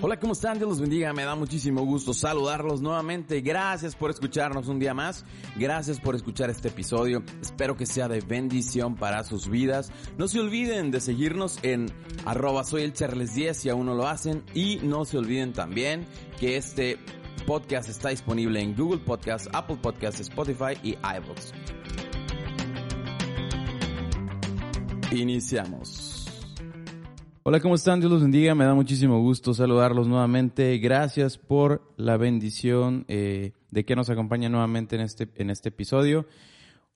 Hola, ¿cómo están? Dios los bendiga. Me da muchísimo gusto saludarlos nuevamente. Gracias por escucharnos un día más. Gracias por escuchar este episodio. Espero que sea de bendición para sus vidas. No se olviden de seguirnos en arroba soy el Charles 10 si aún no lo hacen. Y no se olviden también que este podcast está disponible en Google Podcast, Apple Podcast, Spotify y iVoox. Iniciamos. Hola, ¿cómo están? Dios los bendiga. Me da muchísimo gusto saludarlos nuevamente. Gracias por la bendición eh, de que nos acompaña nuevamente en este, en este episodio.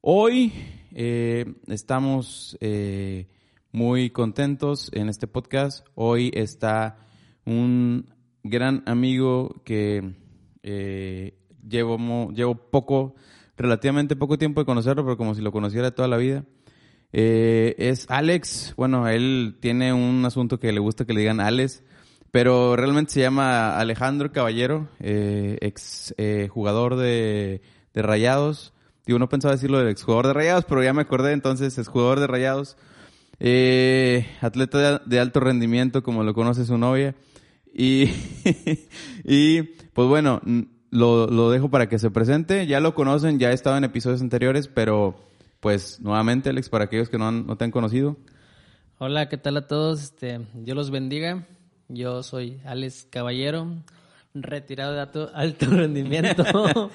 Hoy eh, estamos eh, muy contentos en este podcast. Hoy está un gran amigo que llevo, llevo poco, relativamente poco tiempo de conocerlo, pero como si lo conociera toda la vida. Eh, es Alex, bueno, él tiene un asunto que le gusta que le digan Alex, pero realmente se llama Alejandro Caballero, eh, ex eh, jugador de, Rayados. Digo, no pensaba decirlo del ex jugador de Rayados, pero ya me acordé, entonces es jugador de Rayados. Eh, atleta de, alto rendimiento, como lo conoce su novia. Y, y pues bueno, lo, lo dejo para que se presente. Ya lo conocen, ya he estado en episodios anteriores, pero pues nuevamente, Alex, para aquellos que no, no te han conocido. Hola, ¿qué tal a todos? Este, Dios los bendiga. Yo soy Alex Caballero, retirado de alto, alto rendimiento.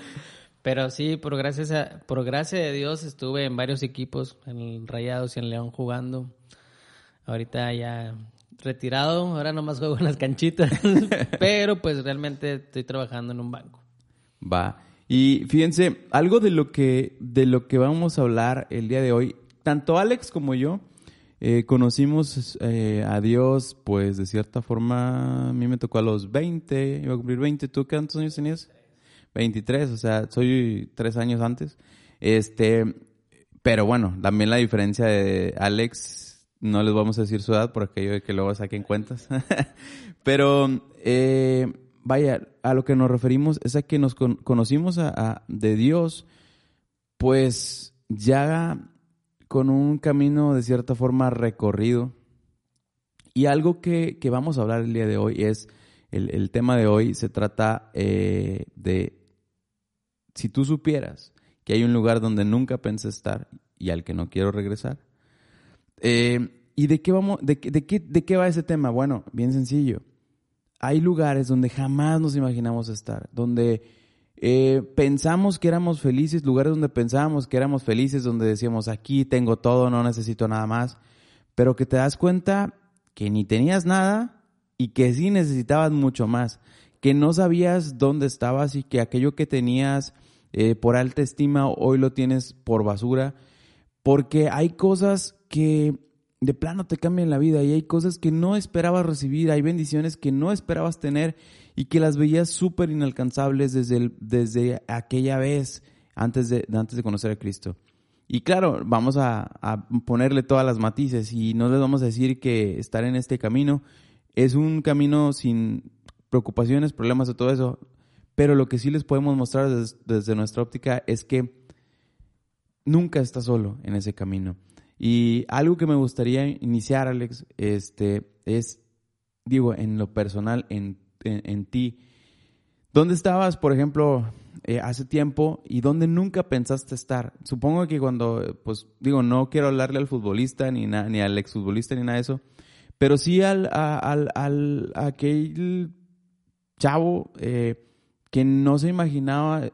Pero sí, por gracias a, por gracia de Dios estuve en varios equipos, en Rayados y en León jugando. Ahorita ya retirado, ahora nomás juego en las canchitas, pero pues realmente estoy trabajando en un banco. Va. Y fíjense, algo de lo que, de lo que vamos a hablar el día de hoy, tanto Alex como yo, eh, conocimos eh, a Dios, pues de cierta forma, a mí me tocó a los 20, iba a cumplir 20, ¿tú cuántos años tenías? 23, o sea, soy tres años antes. Este, pero bueno, también la diferencia de Alex, no les vamos a decir su edad por aquello de que luego saquen cuentas. pero eh, vaya, a lo que nos referimos es a que nos conocimos a, de Dios, pues ya con un camino de cierta forma recorrido. Y algo que, vamos a hablar el día de hoy es, el, tema de hoy se trata eh, de, si tú supieras que hay un lugar donde nunca pensé estar y al que no quiero regresar. Eh, ¿Y de qué, vamos, de, de, qué, de qué va ese tema? Bueno, bien sencillo hay lugares donde jamás nos imaginamos estar, donde eh, pensamos que éramos felices, lugares donde pensábamos que éramos felices, donde decíamos, aquí tengo todo, no necesito nada más, pero que te das cuenta que ni tenías nada y que sí necesitabas mucho más, que no sabías dónde estabas y que aquello que tenías eh, por alta estima hoy lo tienes por basura, porque hay cosas que de plano te cambian la vida y hay cosas que no esperabas recibir, hay bendiciones que no esperabas tener y que las veías súper inalcanzables desde, desde aquella vez antes de, antes de conocer a Cristo. Y claro, vamos a, ponerle todas las matices y no les vamos a decir que estar en este camino es un camino sin preocupaciones, problemas o todo eso, pero lo que sí les podemos mostrar desde nuestra óptica es que nunca estás solo en ese camino. Y algo que me gustaría iniciar, Alex, este, es, digo, en lo personal, en, en, ti. ¿Dónde estabas, por ejemplo, eh, hace tiempo y dónde nunca pensaste estar? Supongo que cuando, pues, digo, no quiero hablarle al futbolista ni, ni al exfutbolista ni nada de eso, pero sí al, al, al aquel chavo eh, que no se imaginaba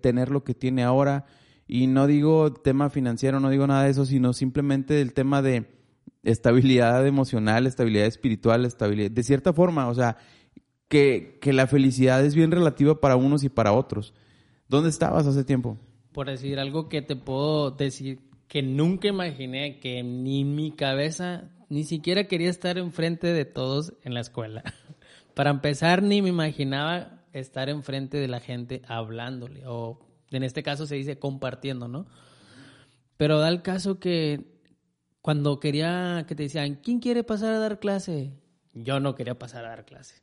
tener lo que tiene ahora, y no digo tema financiero, no digo nada de eso, sino simplemente el tema de estabilidad emocional, estabilidad espiritual, estabilidad, de cierta forma, o sea, que, que la felicidad es bien relativa para unos y para otros. ¿Dónde estabas hace tiempo? Por decir algo que te puedo decir que nunca imaginé que ni mi cabeza ni siquiera quería estar enfrente de todos en la escuela. Para empezar, ni me imaginaba estar enfrente de la gente hablándole o en este caso se dice compartiendo, ¿no? Pero da el caso que cuando quería que te decían, ¿quién quiere pasar a dar clase? Yo no quería pasar a dar clase.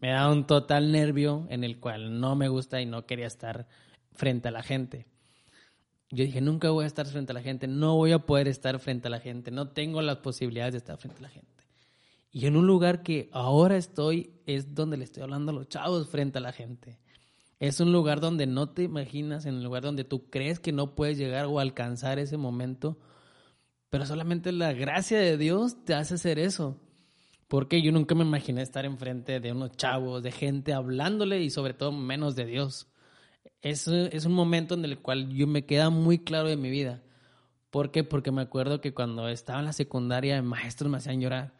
Me da un total nervio en el cual no me gusta y no quería estar frente a la gente. Yo dije, nunca voy a estar frente a la gente, no voy a poder estar frente a la gente, no tengo las posibilidades de estar frente a la gente. Y en un lugar que ahora estoy es donde le estoy hablando a los chavos frente a la gente. Es un lugar donde no te imaginas, en un lugar donde tú crees que no puedes llegar o alcanzar ese momento, pero solamente la gracia de Dios te hace hacer eso. Porque yo nunca me imaginé estar enfrente de unos chavos, de gente hablándole y sobre todo menos de Dios. Es, es un momento en el cual yo me queda muy claro de mi vida. ¿Por qué? Porque me acuerdo que cuando estaba en la secundaria, maestros me hacían llorar.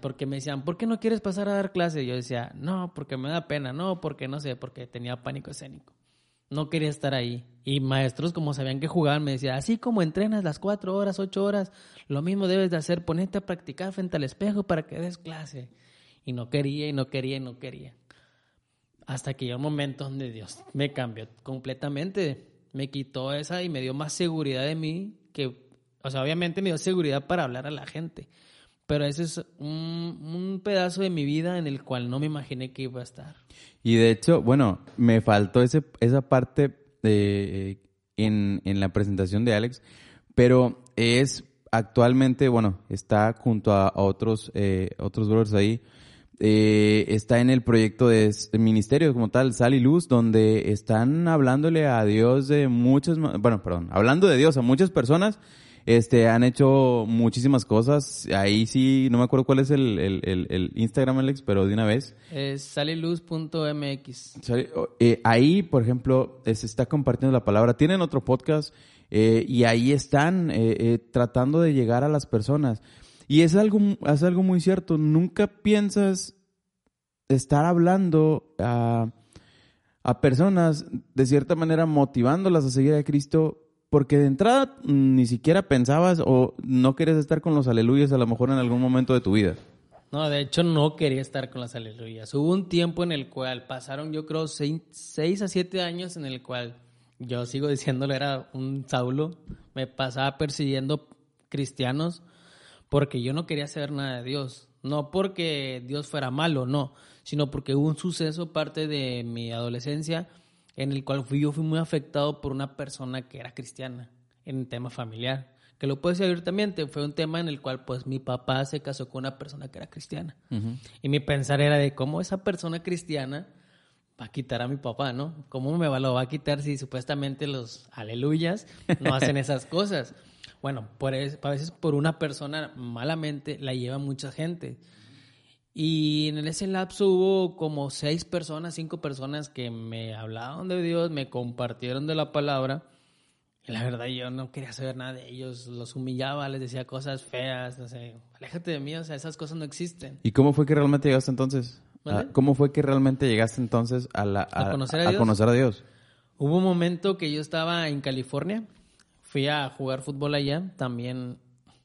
Porque me decían, ¿por qué no quieres pasar a dar clase? Yo decía, no, porque me da pena, no, porque no sé, porque tenía pánico escénico. No quería estar ahí. Y maestros, como sabían que jugaban, me decían, así como entrenas las cuatro horas, ocho horas, lo mismo debes de hacer, ponerte a practicar frente al espejo para que des clase. Y no quería, y no quería, y no quería. Hasta que llegó un momento donde Dios me cambió completamente. Me quitó esa y me dio más seguridad de mí que, o sea, obviamente me dio seguridad para hablar a la gente. Pero ese es un, pedazo de mi vida en el cual no me imaginé que iba a estar. Y de hecho, bueno, me faltó ese, esa parte de, en, en la presentación de Alex, pero es actualmente, bueno, está junto a, otros, eh, otros brothers ahí, eh, está en el proyecto de, ministerio como tal, Sal y Luz, donde están hablándole a Dios de muchas, bueno, perdón, hablando de Dios a muchas personas este, han hecho muchísimas cosas. Ahí sí, no me acuerdo cuál es el, el, el, Instagram, Alex, pero de una vez. Es saliluz.mx. Eh, ahí, por ejemplo, se está compartiendo la palabra. Tienen otro podcast eh, y ahí están eh, tratando de llegar a las personas. Y es algo, es algo muy cierto. Nunca piensas estar hablando a, a personas, de cierta manera, motivándolas a seguir a Cristo porque de entrada mm, ni siquiera pensabas o no querías estar con los aleluyas a lo mejor en algún momento de tu vida. No, de hecho no quería estar con las aleluyas. Hubo un tiempo en el cual pasaron yo creo seis, a siete años en el cual yo sigo diciéndolo era un Saulo, me pasaba persiguiendo cristianos porque yo no quería saber nada de Dios. No porque Dios fuera malo, no, sino porque hubo un suceso parte de mi adolescencia en el cual fui, yo fui muy afectado por una persona que era cristiana en el tema familiar. Que lo puedes decir también, fue un tema en el cual pues mi papá se casó con una persona que era cristiana. Y mi pensar era de cómo esa persona cristiana va a quitar a mi papá, ¿no? ¿Cómo me va, lo va a quitar si supuestamente los aleluyas no hacen esas cosas? Bueno, por, a veces por una persona malamente la lleva mucha gente. Y en ese lapso hubo como seis personas, cinco personas que me hablaron de Dios, me compartieron de la palabra. Y la verdad yo no quería saber nada de ellos, los humillaba, les decía cosas feas, no sé, aléjate de mí, o sea, esas cosas no existen. ¿Y cómo fue que realmente llegaste entonces? Ah, ¿Cómo fue que realmente llegaste entonces a, la, a, conocer a, conocer a Dios? Hubo un momento que yo estaba en California, fui a jugar fútbol allá, también,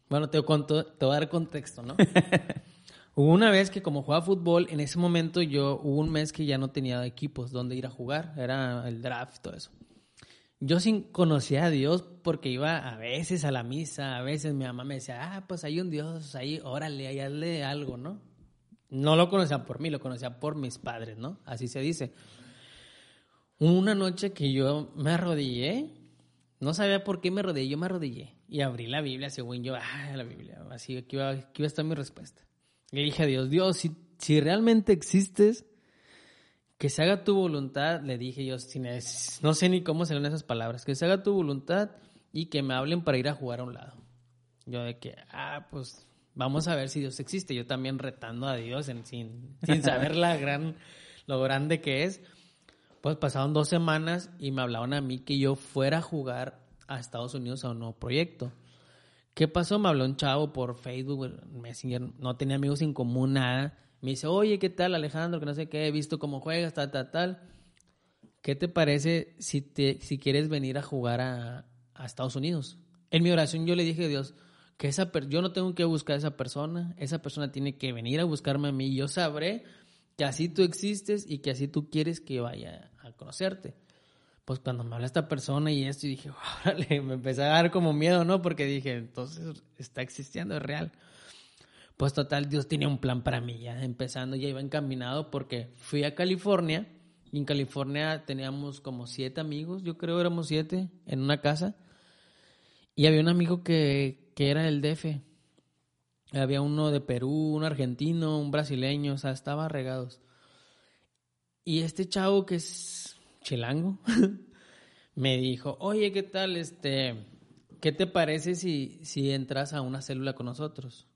bueno, te, te voy a dar contexto, ¿no? Hubo una vez que como jugaba fútbol, en ese momento yo, hubo un mes que ya no tenía equipos donde ir a jugar, era el draft y todo eso. Yo sin conocía a Dios porque iba a veces a la misa, a veces mi mamá me decía, ah, pues hay un Dios ahí, órale, ahí hazle algo, ¿no? No lo conocía por mí, lo conocía por mis padres, ¿no? Así se dice. Una noche que yo me arrodillé, no sabía por qué me arrodillé, yo me arrodillé y abrí la Biblia, según yo, ah, la Biblia, así que iba, aquí iba a estar mi respuesta. Le dije a Dios, Dios, si, si realmente existes, que se haga tu voluntad, le dije yo, no sé ni cómo serán esas palabras, que se haga tu voluntad y que me hablen para ir a jugar a un lado. Yo de que, ah, pues vamos a ver si Dios existe. Yo también retando a Dios sin, sin saber la gran, lo grande que es. Pues pasaron dos semanas y me hablaban a mí que yo fuera a jugar a Estados Unidos a un nuevo proyecto. ¿Qué pasó? Me habló un chavo por Facebook, Messenger, no tenía amigos en común, nada. Me dice, oye, ¿qué tal Alejandro? Que no sé qué, he visto cómo juegas, tal, tal, tal. ¿Qué te parece si, te, si quieres venir a jugar a, Estados Unidos? En mi oración yo le dije a Dios, que esa yo no tengo que buscar a esa persona, esa persona tiene que venir a buscarme a mí. Yo sabré que así tú existes y que así tú quieres que vaya a conocerte pues cuando me habla esta persona y esto, y dije, órale, me empecé a dar como miedo, ¿no? Porque dije, entonces está existiendo, es real. Pues total, Dios tenía un plan para mí, ya empezando, ya iba encaminado porque fui a California y en California teníamos como siete amigos, yo creo éramos siete, en una casa. Y había un amigo que, que era el DF. Había uno de Perú, un argentino, un brasileño, o sea, estaba regados. Y este chavo que es chilango me dijo, oye, ¿qué tal? Este, ¿qué te parece si, si entras a una célula con nosotros?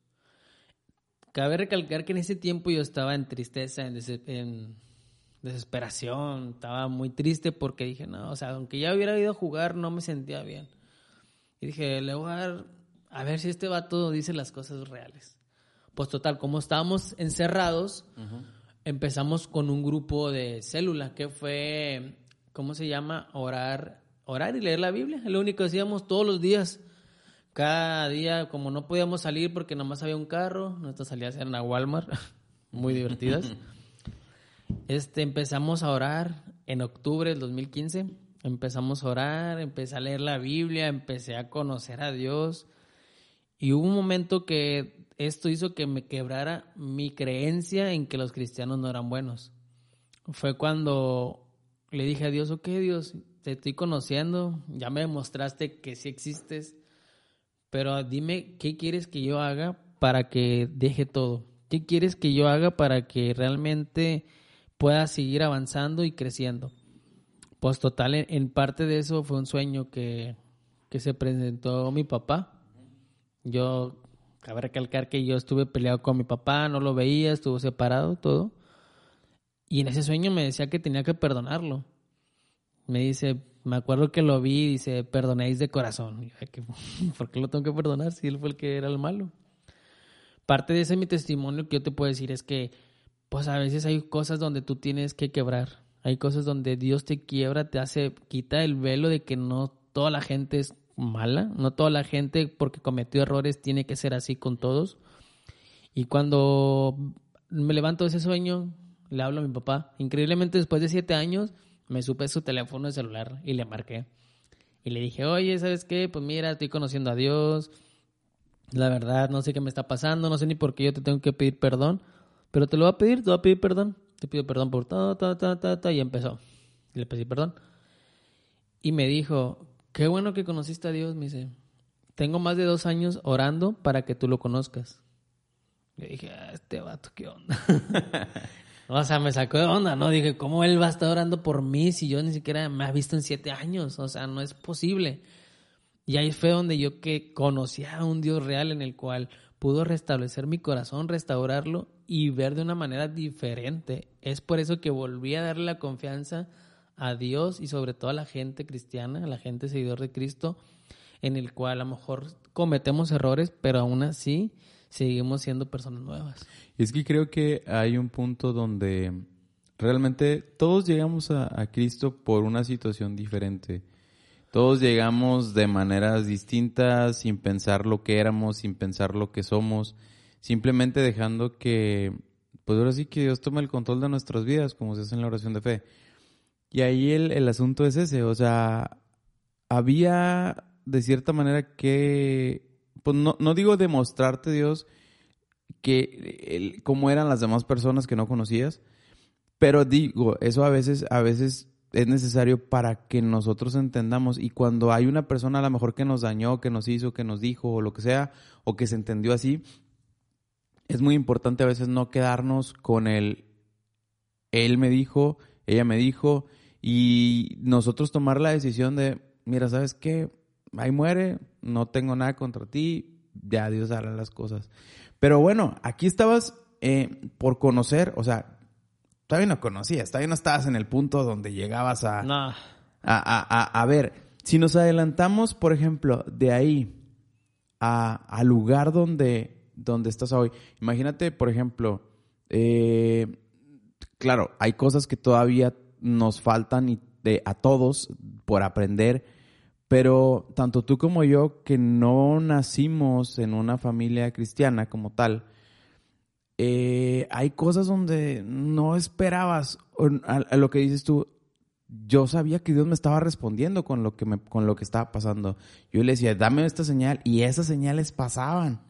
Cabe recalcar que en ese tiempo yo estaba en tristeza, en, en desesperación, estaba muy triste porque dije, no, o sea, aunque ya hubiera ido a jugar, no me sentía bien. Y dije, le voy a dar, a ver si este vato dice las cosas reales. Pues total, como estábamos encerrados, empezamos con un grupo de célula que fue, ¿cómo se llama? Orar, orar y leer la Biblia. Es lo único que hacíamos todos los días. Cada día, como no podíamos salir porque nomás había un carro, nuestras salidas eran a Walmart, muy divertidas. Este, empezamos a orar en octubre del 2015. Empezamos a orar, empecé a leer la Biblia, empecé a conocer a Dios. Y hubo un momento que esto hizo que me quebrara mi creencia en que los cristianos no eran buenos. Fue cuando le dije a Dios, ok Dios, te estoy conociendo, ya me demostraste que sí existes, pero dime qué quieres que yo haga para que deje todo. ¿Qué quieres que yo haga para que realmente pueda seguir avanzando y creciendo. Pues total, en, parte de eso fue un sueño que, que se presentó mi papá. Yo, cabe recalcar que yo estuve peleado con mi papá, no lo veía, estuvo separado, todo. Y en ese sueño me decía que tenía que perdonarlo. Me dice, me acuerdo que lo vi, dice, perdonéis de corazón. ¿Por qué lo tengo que perdonar si él fue el que era el malo? Parte de ese mi testimonio que yo te puedo decir es que pues a veces hay cosas donde tú tienes que quebrar. Hay cosas donde Dios te quiebra, te hace, quita el velo de que no toda la gente es mala, no toda la gente porque cometió errores tiene que ser así con todos. Y cuando me levanto de ese sueño, le hablo a mi papá. Increíblemente después de siete años, me supe su teléfono de celular y le marqué. Y le dije, oye, ¿sabes qué? Pues mira, estoy conociendo a Dios. La verdad, no sé qué me está pasando, no sé ni por qué yo te tengo que pedir perdón pero te lo va a pedir, te va a pedir perdón. Te pido perdón por ta, ta, ta, ta, ta, y empezó. le pedí perdón. Y me dijo, qué bueno que conociste a Dios, me dice. Tengo más de dos años orando para que tú lo conozcas. Le dije, ah, este vato, ¿qué onda? o sea, me sacó de onda, ¿no? Dije, ¿cómo él va a estar orando por mí si yo ni siquiera me ha visto en siete años? O sea, no es posible. Y ahí fue donde yo que conocía a un Dios real en el cual pudo restablecer mi corazón, restaurarlo y ver de una manera diferente. Es por eso que volví a darle la confianza a Dios y sobre todo a la gente cristiana, a la gente seguidor de Cristo, en el cual a lo mejor cometemos errores, pero aún así seguimos siendo personas nuevas. Es que creo que hay un punto donde realmente todos llegamos a, a Cristo por una situación diferente. Todos llegamos de maneras distintas, sin pensar lo que éramos, sin pensar lo que somos, simplemente dejando que, pues ahora sí que Dios tome el control de nuestras vidas, como se hace en la oración de fe. Y ahí el, el asunto es ese, o sea, había de cierta manera que, pues no, no digo demostrarte Dios que el, cómo eran las demás personas que no conocías, pero digo, eso a veces, a veces es necesario para que nosotros entendamos. Y cuando hay una persona a lo mejor que nos dañó, que nos hizo, que nos dijo, o lo que sea, o que se entendió así, es muy importante a veces no quedarnos con el, él me dijo, ella me dijo, y nosotros tomar la decisión de, mira, ¿sabes qué? Ahí muere, no tengo nada contra ti, ya Dios hará las cosas. Pero bueno, aquí estabas eh, por conocer, o sea, todavía no conocías, todavía no estabas en el punto donde llegabas a, a, a, a, ver. Si nos adelantamos, por ejemplo, de ahí al lugar donde, donde estás hoy, imagínate, por ejemplo, eh, claro, hay cosas que todavía nos faltan y de, a todos por aprender, pero tanto tú como yo, que no nacimos en una familia cristiana como tal, eh, hay cosas donde no esperabas, a, lo que dices tú, yo sabía que Dios me estaba respondiendo con lo que me, con lo que estaba pasando. Yo le decía, dame esta señal, y esas señales pasaban.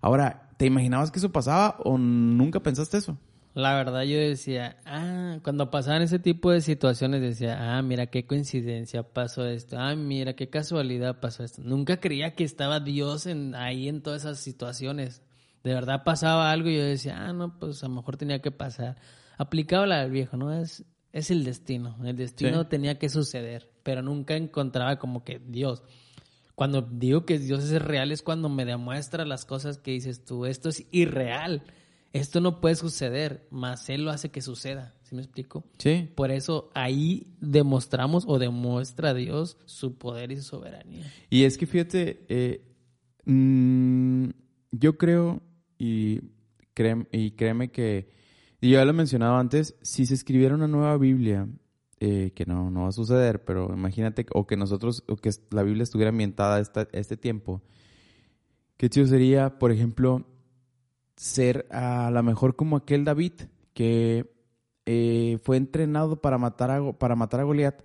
Ahora, ¿te imaginabas que eso pasaba o nunca pensaste eso? La verdad yo decía, ah, cuando pasaban ese tipo de situaciones decía, ah, mira qué coincidencia pasó esto, ah, mira qué casualidad pasó esto. Nunca creía que estaba Dios en, ahí en todas esas situaciones. de verdad pasaba algo y yo decía, ah, no, pues a lo mejor tenía que pasar. Aplicaba la del viejo, ¿no? Es, es el destino. El destino Sí. tenía que suceder, pero nunca encontraba como que Dios. Cuando digo que Dios es real es cuando me demuestra las cosas que dices tú, esto es irreal, esto no puede suceder, más Él lo hace que suceda, ¿sí me explico? Sí. Por eso ahí demostramos o demuestra Dios su poder y su soberanía. Y es que fíjate, eh, mm, yo creo y, créeme, y créeme que, y ya lo he mencionado antes, si se escribiera una nueva Biblia, eh, que no, no va a suceder, pero imagínate, o que nosotros, o que la Biblia estuviera ambientada a esta- a este tiempo, qué chido sería, por ejemplo, ser a lo mejor como aquel David que eh, fue entrenado para matar a, para matar a Goliat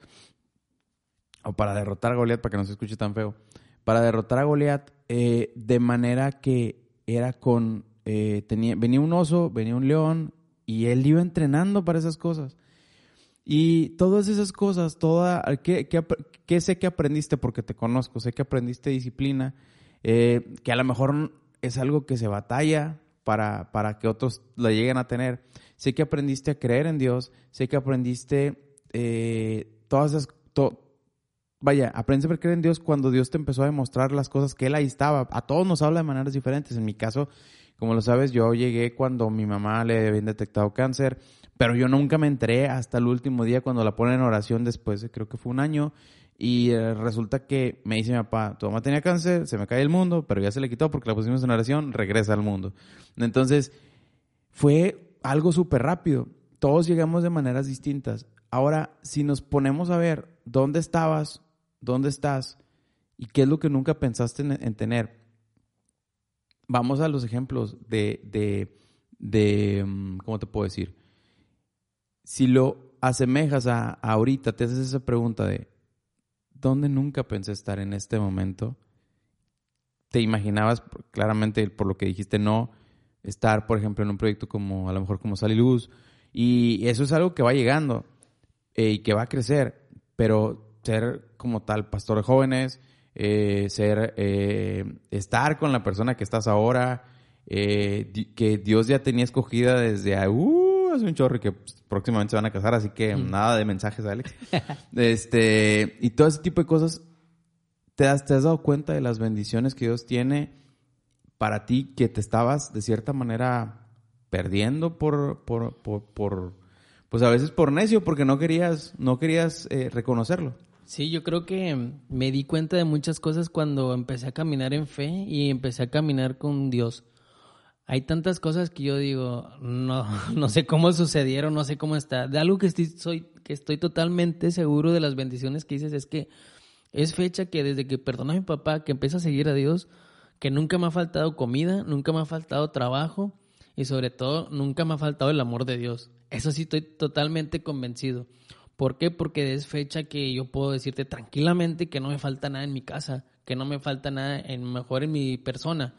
o para derrotar a Goliat para que no se escuche tan feo para derrotar a Goliat eh, de manera que era con eh, tenía venía un oso venía un león y él iba entrenando para esas cosas. Y todas esas cosas toda ¿qué, qué, qué sé que aprendiste porque te conozco sé que aprendiste disciplina eh, que a lo mejor es algo que se batalla para, para que otros lo lleguen a tener. Sé que aprendiste a creer en Dios, sé que aprendiste eh, todas esas... to- vaya, aprendiste a creer en Dios cuando Dios te empezó a demostrar las cosas que Él ahí estaba. A todos nos habla de maneras diferentes. En mi caso, como lo sabes, yo llegué cuando mi mamá le habían detectado cáncer, pero yo nunca me enteré hasta el último día cuando la ponen en oración después, de, creo que fue un año, y eh, resulta que me dice mi papá, tu mamá tenía cáncer, se me cae el mundo, pero ya se le quitó porque la pusimos en oración, regresa al mundo. Entonces, fue algo súper rápido. Todos llegamos de maneras distintas. Ahora, si nos ponemos a ver dónde estabas, dónde estás y qué es lo que nunca pensaste en, en tener, vamos a los ejemplos de, de, de, mm, ¿cómo te puedo decir? Si lo asemejas a, a ahorita, te haces esa pregunta de, ¿dónde nunca pensé estar en este momento? Te imaginabas claramente por lo que dijiste no estar, por ejemplo, en un proyecto como a lo mejor como Sal y Luz y eso es algo que va llegando eh, y que va a crecer, pero ser como tal pastor de jóvenes, eh, ser eh, estar con la persona que estás ahora, eh, que Dios ya tenía escogida desde ah, uh, hace un chorro y que pues, próximamente se van a casar, así que nada de mensajes, Alex. este, y todo ese tipo de cosas, ¿te has, te has dado cuenta de las bendiciones que Dios tiene para ti que te estabas de cierta manera perdiendo por, por, por, por pues a veces por necio, porque no querías, no querías eh, reconocerlo. Sí, yo creo que me di cuenta de muchas cosas cuando empecé a caminar en fe y empecé a caminar con Dios. Hay tantas cosas que yo digo, no, no sé cómo sucedieron, no sé cómo está. De algo que estoy, soy, que estoy totalmente seguro de las bendiciones que dices es que es fecha que desde que perdoné a mi papá, que empecé a seguir a Dios, que nunca me ha faltado comida, nunca me ha faltado trabajo y sobre todo nunca me ha faltado el amor de Dios. Eso sí estoy totalmente convencido. ¿Por qué? Porque es fecha que yo puedo decirte tranquilamente que no me falta nada en mi casa, que no me falta nada en mejor en mi persona.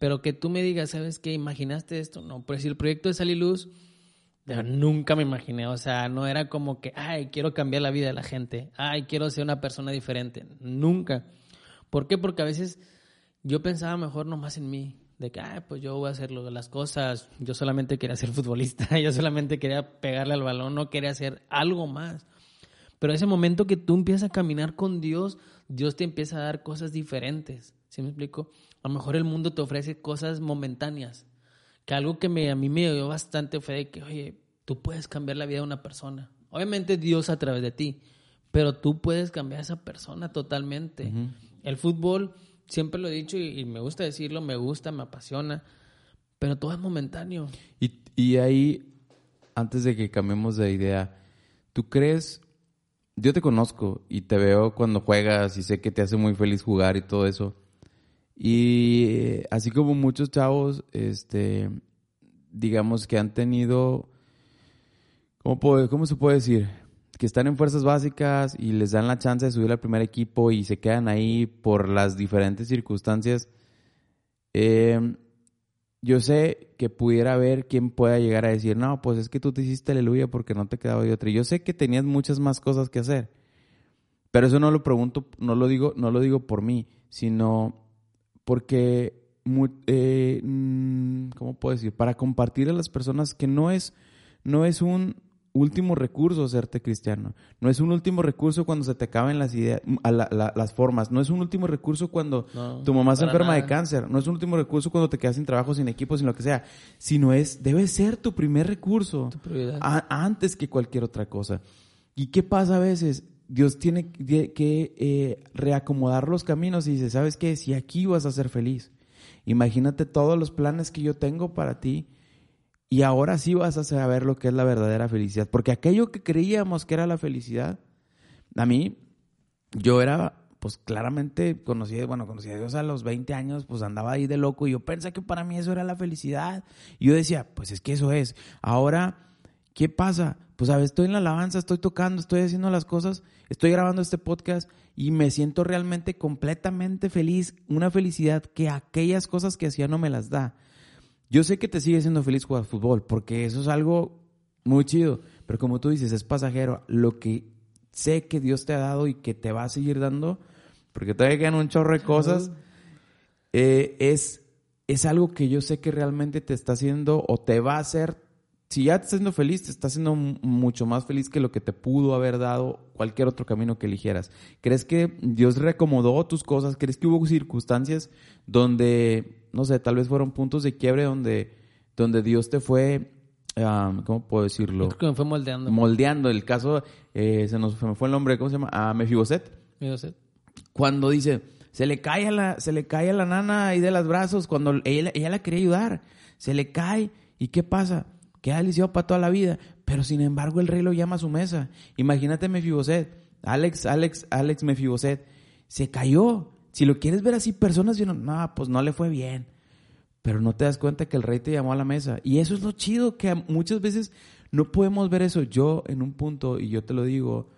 Pero que tú me digas, ¿sabes qué? ¿Imaginaste esto? No, por decir, el proyecto de Sal y Luz, de verdad, nunca me imaginé. O sea, no era como que, ay, quiero cambiar la vida de la gente. Ay, quiero ser una persona diferente. Nunca. ¿Por qué? Porque a veces yo pensaba mejor nomás en mí. De que, ay, pues yo voy a hacer las cosas. Yo solamente quería ser futbolista. Yo solamente quería pegarle al balón. No quería hacer algo más. Pero ese momento que tú empiezas a caminar con Dios, Dios te empieza a dar cosas diferentes. ¿Sí me explico? A lo mejor el mundo te ofrece cosas momentáneas. Que algo que me, a mí me dio bastante fue de que, oye, tú puedes cambiar la vida de una persona. Obviamente Dios a través de ti, pero tú puedes cambiar a esa persona totalmente. El fútbol, siempre lo he dicho y, y me gusta decirlo, me gusta, me apasiona, pero todo es momentáneo. Y, y ahí, antes de que cambiemos de idea, ¿tú crees? Yo te conozco y te veo cuando juegas y sé que te hace muy feliz jugar y todo eso. Y eh, así como muchos chavos, este, digamos que han tenido, ¿cómo, puedo- ¿cómo se puede decir? Que están en fuerzas básicas y les dan la chance de subir al primer equipo y se quedan ahí por las diferentes circunstancias. Eh, yo sé que pudiera haber quien pueda llegar a decir, no, pues es que tú te hiciste aleluya porque no te quedaba de otra. Yo sé que tenías muchas más cosas que hacer. Pero eso no lo pregunto, no lo digo, no lo digo por mí, sino porque eh, mm, ¿cómo puedo decir? Para compartir a las personas que no es, no es un último recurso serte cristiano. No es un último recurso cuando se te acaben las ideas, las formas. No es un último recurso cuando tu mamá se enferma de cáncer. No es un último recurso cuando te quedas sin trabajo, sin equipo, sin lo que sea. Sino es, debe ser tu primer recurso. antes que cualquier otra cosa. ¿Y qué pasa a veces? Dios tiene que eh, reacomodar los caminos y dice, ¿sabes qué? Si aquí vas a ser feliz. Imagínate todos los planes que yo tengo para ti y ahora sí vas a saber lo que es la verdadera felicidad. Porque aquello que creíamos que era la felicidad, a mí, yo era, pues claramente conocí, bueno, conocí a Dios a los 20 años, pues andaba ahí de loco y yo pensé que para mí eso era la felicidad. Y yo decía, pues es que eso es. Ahora, ¿qué pasa? Pues a ver, estoy en la alabanza, estoy tocando, estoy haciendo las cosas, estoy grabando este podcast y me siento realmente completamente feliz, una felicidad que aquellas cosas que hacía no me las da. Yo sé que te sigue siendo feliz jugar fútbol, porque eso es algo muy chido, pero como tú dices, es pasajero. Lo que sé que Dios te ha dado y que te va a seguir dando, porque todavía quedan un chorro de cosas, eh, es, es algo que yo sé que realmente te está haciendo o te va a hacer si ya te estás siendo feliz, te está haciendo mucho más feliz que lo que te pudo haber dado cualquier otro camino que eligieras. ¿Crees que Dios reacomodó tus cosas? ¿Crees que hubo circunstancias donde, no sé, tal vez fueron puntos de quiebre donde, donde Dios te fue, ¿cómo puedo decirlo? Creo que me fue moldeando. Moldeando. El caso, eh, se nos me fue el nombre, ¿cómo se llama? A Mefiboset. Mefiboset. Cuando dice, se le cae a la, se le cae a la nana ahí de los brazos cuando ella, ella la quería ayudar. Se le cae. ¿Y qué pasa? Queda lisiado para toda la vida, pero sin embargo el rey lo llama a su mesa. Imagínate Mefiboset, Alex, Alex, Alex Mefiboset, se cayó. Si lo quieres ver así, personas dijeron, no, pues no le fue bien. Pero no te das cuenta que el rey te llamó a la mesa. Y eso es lo chido, que muchas veces no podemos ver eso. Yo en un punto, y yo te lo digo,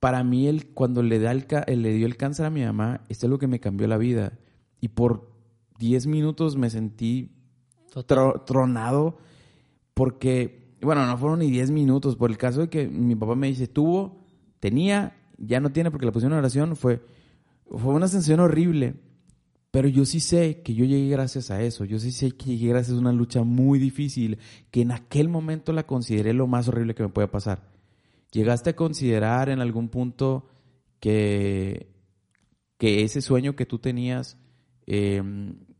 para mí el, cuando le, da el, le dio el cáncer a mi mamá, esto es lo que me cambió la vida. Y por 10 minutos me sentí tronado porque, bueno, no fueron ni 10 minutos, por el caso de que mi papá me dice, tuvo, tenía, ya no tiene porque la pusieron en oración, fue, fue una sensación horrible. Pero yo sí sé que yo llegué gracias a eso. Yo sí sé que llegué gracias a una lucha muy difícil, que en aquel momento la consideré lo más horrible que me puede pasar. ¿Llegaste a considerar en algún punto que, que ese sueño que tú tenías, eh,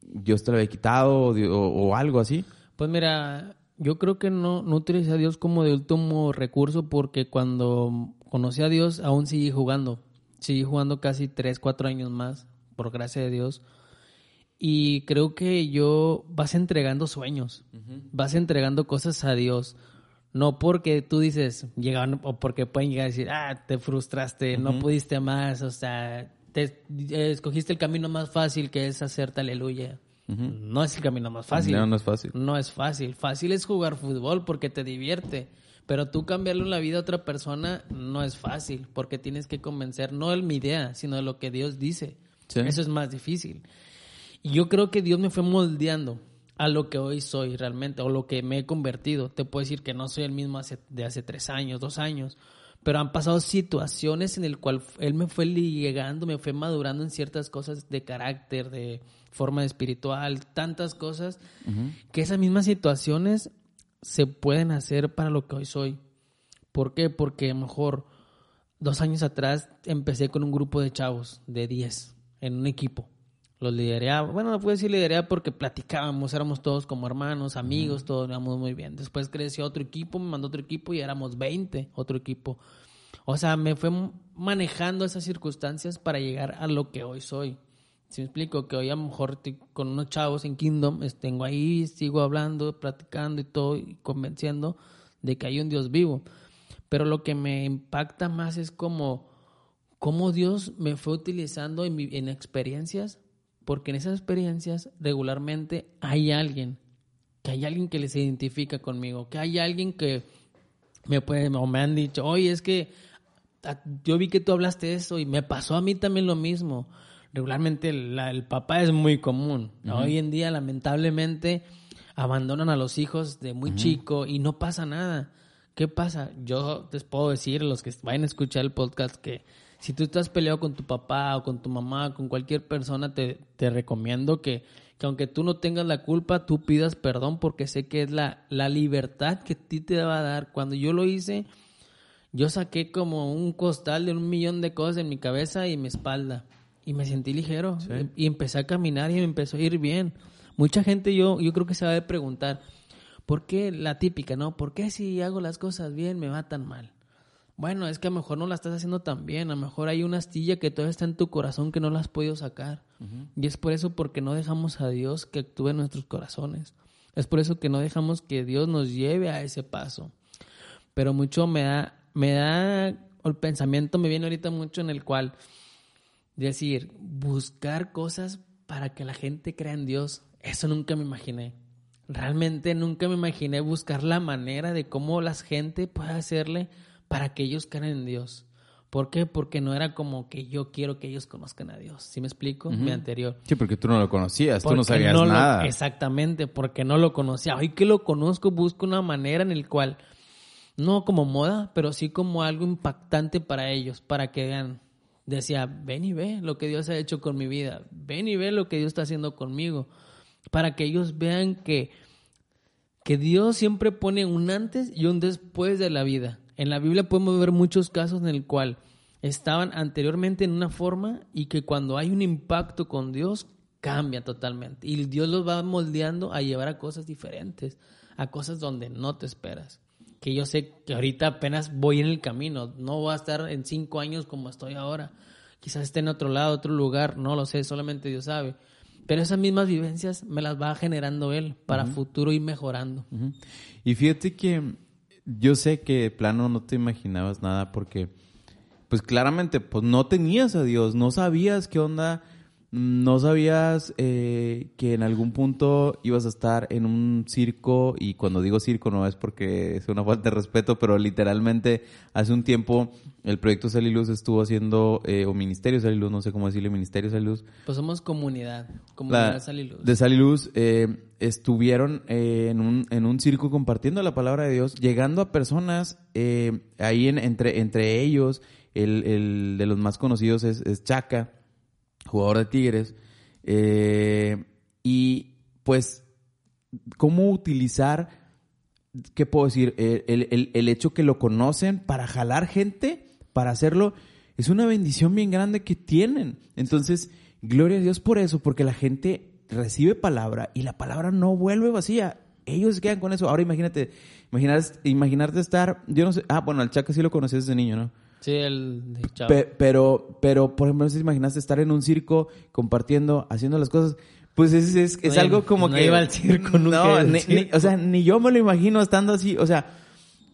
Dios te lo había quitado o, o, algo así? Pues mira, yo creo que no, no utilicé a Dios como de último recurso porque cuando conocí a Dios aún seguí jugando. Seguí jugando casi 3, 4 años más, por gracia de Dios. Y creo que yo vas entregando sueños, vas entregando cosas a Dios. No porque tú dices, llegan, o porque pueden llegar a decir, ah, te frustraste, no pudiste más, o sea, te, escogiste el camino más fácil que es hacerte aleluya. No es el camino más fácil. No, no es fácil. No es fácil. Fácil es jugar fútbol porque te divierte. Pero tú cambiarle la vida a otra persona no es fácil porque tienes que convencer no de mi idea, sino de lo que Dios dice. Eso es más difícil. Y yo creo que Dios me fue moldeando a lo que hoy soy realmente o lo que me he convertido. Te puedo decir que no soy el mismo de hace tres años, dos años, pero han pasado situaciones en el cual él me fue llegando, me fue madurando en ciertas cosas de carácter, de forma espiritual, tantas cosas, que esas mismas situaciones se pueden hacer para lo que hoy soy. ¿Por qué? Porque a lo mejor dos años atrás empecé con un grupo de chavos de 10 en un equipo. Los lideraba, bueno, no puedo decir lideraba porque platicábamos, éramos todos como hermanos, amigos, todos íbamos muy bien. Después creció otro equipo, me mandó otro equipo y éramos 20, otro equipo. O sea, me fue manejando esas circunstancias para llegar a lo que hoy soy. Si me explico, que hoy a lo mejor con unos chavos en Kingdom, tengo ahí, sigo hablando, platicando y todo, y convenciendo de que hay un Dios vivo. Pero lo que me impacta más es como cómo Dios me fue utilizando en, en experiencias porque en esas experiencias regularmente hay alguien, que hay alguien que les identifica conmigo, que hay alguien que me puede, o me han dicho, oye, es que yo vi que tú hablaste eso y me pasó a mí también lo mismo. Regularmente el papá es muy común. Hoy en día, lamentablemente, abandonan a los hijos de muy chico y no pasa nada. ¿Qué pasa? Yo les puedo decir, los que vayan a escuchar el podcast, que Si tú estás peleado con tu papá o con tu mamá, con cualquier persona, te, te recomiendo que, que aunque tú no tengas la culpa, tú pidas perdón porque sé que es la, la libertad que a ti te va a dar. Cuando yo lo hice, yo saqué como un costal de un millón de cosas en mi cabeza y mi espalda. Y me sentí ligero. Y, empecé a caminar y me empezó a ir bien. Mucha gente yo, yo creo que se va a preguntar, ¿por qué la típica, no? ¿Por qué si hago las cosas bien me va tan mal? Bueno, es que a lo mejor no la estás haciendo tan bien, a lo mejor hay una astilla que todavía está en tu corazón que no la has podido sacar. Y es por eso porque no dejamos a Dios que actúe en nuestros corazones. Es por eso que no dejamos que Dios nos lleve a ese paso. Pero mucho me da, me da, el pensamiento me viene ahorita mucho en el cual decir, buscar cosas para que la gente crea en Dios, eso nunca me imaginé. Realmente nunca me imaginé buscar la manera de cómo la gente puede hacerle para que ellos crean en Dios. ¿Por qué? Porque no era como que yo quiero que ellos conozcan a Dios. ¿Sí me explico? Mi anterior. Sí, porque tú no lo conocías, tú no sabías nada. exactamente, porque no lo conocía. Hoy que lo conozco, busco una manera en el cual, no como moda, pero sí como algo impactante para ellos, para que vean. Decía, ven y ve lo que Dios ha hecho con mi vida. Ven y ve lo que Dios está haciendo conmigo. Para que ellos vean que, que Dios siempre pone un antes y un después de la vida. En la Biblia podemos ver muchos casos en el cual estaban anteriormente en una forma y que cuando hay un impacto con Dios cambia totalmente. Y Dios los va moldeando a llevar a cosas diferentes, a cosas donde no te esperas. Que yo sé que ahorita apenas voy en el camino, no voy a estar en cinco años como estoy ahora. Quizás esté en otro lado, otro lugar, no lo sé, solamente Dios sabe. Pero esas mismas vivencias me las va generando Él para futuro y mejorando. Y fíjate que yo sé que de plano no te imaginabas nada porque, pues claramente, pues no tenías a Dios, no sabías qué onda, no sabías eh, que en algún punto ibas a estar en un circo, y cuando digo circo no es porque es una falta de respeto, pero literalmente hace un tiempo el proyecto Saliluz estuvo haciendo, eh, o Ministerio Saliluz, no sé cómo decirle, Ministerio Saliluz. Pues somos comunidad, comunidad Saliluz. De Saliluz, eh, estuvieron eh, en, un, en un circo compartiendo la palabra de Dios, llegando a personas ahí en, entre, entre ellos, el, el de los más conocidos es, es Chaca jugador de Tigres. Eh, y pues, ¿cómo utilizar, qué puedo decir? El, hecho que lo conocen para jalar gente, para hacerlo, es una bendición bien grande que tienen. Entonces, gloria a Dios por eso, porque la gente recibe palabra y la palabra no vuelve vacía. Ellos quedan con eso. Ahora imagínate, imaginarte estar, yo no sé, ah, bueno, al Chaca sí lo conoces desde niño, ¿no? Sí, el de pero, pero, por ejemplo, no si imaginaste estar en un circo compartiendo, haciendo las cosas. Pues es, es, es algo como no que... iba al circo nunca. No, o sea, ni yo me lo imagino estando así. O sea,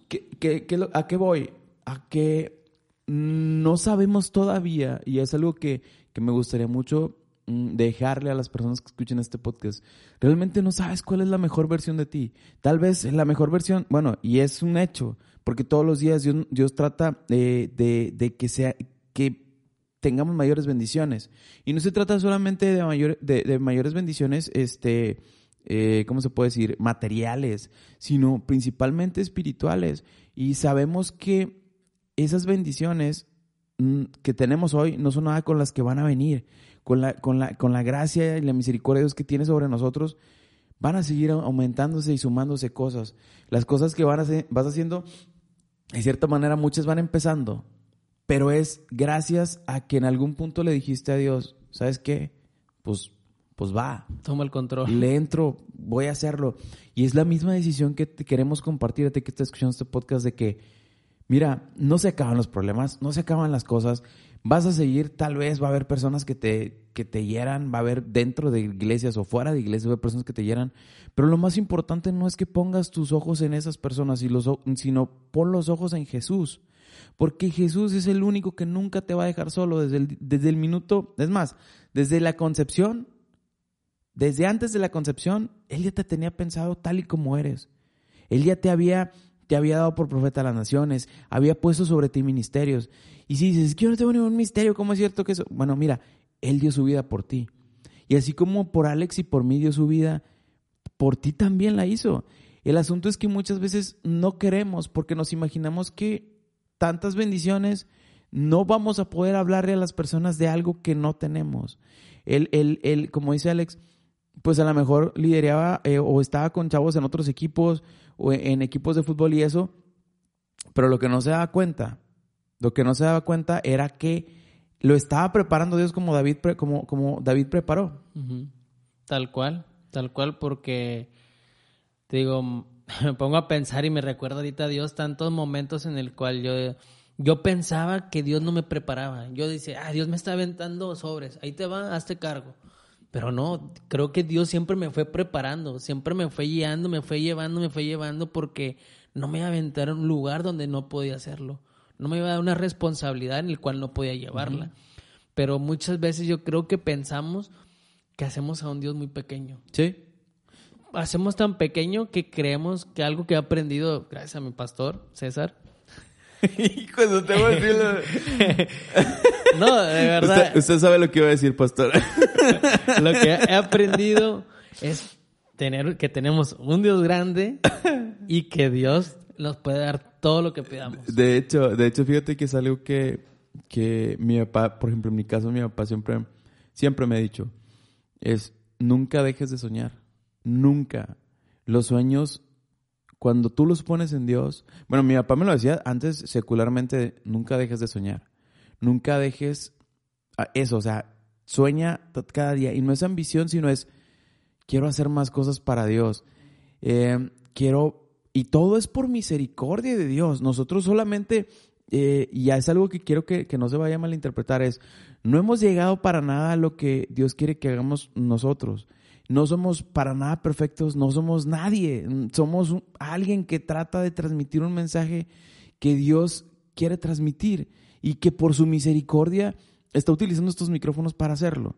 ¿qué, qué, qué, ¿a qué voy? A que no sabemos todavía, y es algo que, que me gustaría mucho mm, dejarle a las personas que escuchen este podcast. Realmente no sabes cuál es la mejor versión de ti. Tal vez la mejor versión, bueno, y es un hecho, porque todos los días Dios, trata de, que, sea, que tengamos mayores bendiciones. Y no se trata solamente de, mayor, de, mayores bendiciones, este, eh, ¿cómo se puede decir? Materiales, sino principalmente espirituales. Y sabemos que esas bendiciones mm, que tenemos hoy no son nada con las que van a venir. Con la, con la, con la gracia y la misericordia de Dios que tiene sobre nosotros, van a seguir aumentándose y sumándose cosas. Las cosas que van a vas haciendo de cierta manera muchas van empezando, pero es gracias a que en algún punto le dijiste a Dios, ¿sabes qué? Pues, pues va. Toma el control. Le entro, voy a hacerlo. Y es la misma decisión que te queremos compartir a ti que estás escuchando este podcast de que, mira, no se acaban los problemas, no se acaban las cosas, vas a seguir, tal vez va a haber personas que te, que te hieran, va a haber dentro de iglesias o fuera de iglesias, va a haber personas que te hieran, pero lo más importante no es que pongas tus ojos en esas personas, sino pon los ojos en Jesús, porque Jesús es el único que nunca te va a dejar solo desde el, desde el minuto, es más, desde la concepción, desde antes de la concepción, Él ya te tenía pensado tal y como eres. Él ya te había te había dado por profeta a las naciones, había puesto sobre ti ministerios. Y si dices, que yo no tengo ningún misterio, ¿cómo es cierto que eso? Bueno, mira, Él dio su vida por ti. Y así como por Alex y por mí dio su vida, por ti también la hizo. El asunto es que muchas veces no queremos porque nos imaginamos que tantas bendiciones no vamos a poder hablarle a las personas de algo que no tenemos. Él, él, él como dice Alex, pues a lo mejor lideraba eh, o estaba con chavos en otros equipos o en equipos de fútbol y eso, pero lo que no se daba cuenta, lo que no se daba cuenta era que lo estaba preparando Dios como David, como, como David preparó. Tal cual, tal cual, porque te digo, me pongo a pensar y me recuerda ahorita a Dios tantos momentos en el cual yo, yo pensaba que Dios no me preparaba. Yo decía, ah, Dios me está aventando sobres, ahí te va, hazte cargo. Pero no, creo que Dios siempre me fue preparando, siempre me fue guiando, me fue llevando, me fue llevando porque no me iba a aventar a un lugar donde no podía hacerlo. No me iba a dar una responsabilidad en el cual no podía llevarla. Pero muchas veces yo creo que pensamos que hacemos a un Dios muy pequeño. Sí. Hacemos tan pequeño que creemos que algo que he aprendido, gracias a mi pastor, César. Cuando te voy a decir No, de verdad. Usted, sabe lo que iba a decir, pastor. lo que he aprendido es tener que tenemos un Dios grande y que Dios nos puede dar todo lo que pidamos. De hecho, de hecho, fíjate que es algo que, que mi papá, por ejemplo, en mi caso, mi papá siempre, siempre me ha dicho, es nunca dejes de soñar, nunca. Los sueños, cuando tú los pones en Dios, bueno, mi papá me lo decía antes secularmente, nunca dejes de soñar, nunca dejes eso, o sea, sueña cada día y no es ambición, sino es, quiero hacer más cosas para Dios, eh, quiero, y todo es por misericordia de Dios, nosotros solamente eh, y ya es algo que quiero que, no se vaya a malinterpretar, es, no hemos llegado para nada a lo que Dios quiere que hagamos nosotros. No somos para nada perfectos, no somos nadie, somos alguien que trata de transmitir un mensaje que Dios quiere transmitir y que por su misericordia está utilizando estos micrófonos para hacerlo.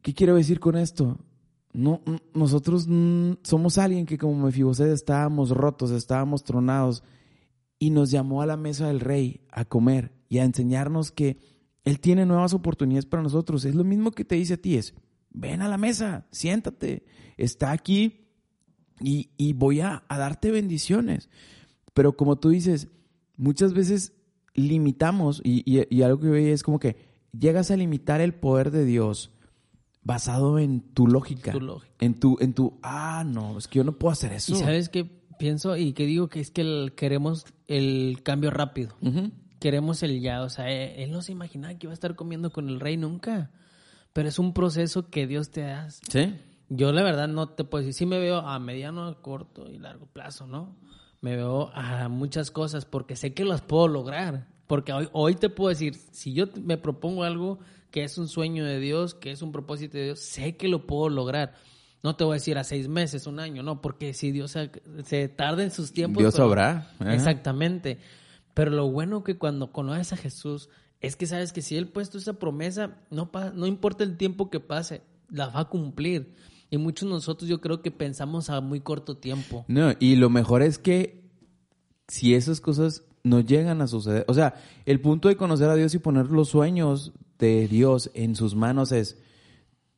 ¿Qué quiero decir con esto? No, nosotros somos alguien que como Mefiboset estábamos rotos, estábamos tronados, y nos llamó a la mesa del rey a comer y a enseñarnos que Él tiene nuevas oportunidades para nosotros. Es lo mismo que te dice a ti, es, ven a la mesa, siéntate, está aquí y, voy a, darte bendiciones. Pero como tú dices, muchas veces limitamos, y, algo que veía es como que llegas a limitar el poder de Dios basado en tu lógica. En tu, en tu, ah, no, es que yo no puedo hacer eso. Y sabes que pienso y que digo que es que queremos el cambio rápido. Queremos el ya. O sea, e, él, no se imaginaba que iba a estar comiendo con el rey nunca. Pero es un proceso que Dios te hace. Sí. Yo la verdad no te puedo decir, sí me veo a mediano, corto y largo plazo, ¿no? Me veo a muchas cosas porque sé que las puedo lograr. Porque hoy, hoy te puedo decir, si yo me propongo algo que es un sueño de Dios, que es un propósito de Dios, sé que lo puedo lograr. No te voy a decir a seis meses, un año, no, porque si Dios se, tarda en sus tiempos. Dios sabrá. Exactamente. Pero lo bueno que cuando conoces a Jesús es que sabes que si Él puesto esa promesa, no, no importa el tiempo que pase, la va a cumplir. Y muchos de nosotros yo creo que pensamos a muy corto tiempo. No, y lo mejor es que si esas cosas no llegan a suceder, o sea, el punto de conocer a Dios y poner los sueños de Dios en sus manos es,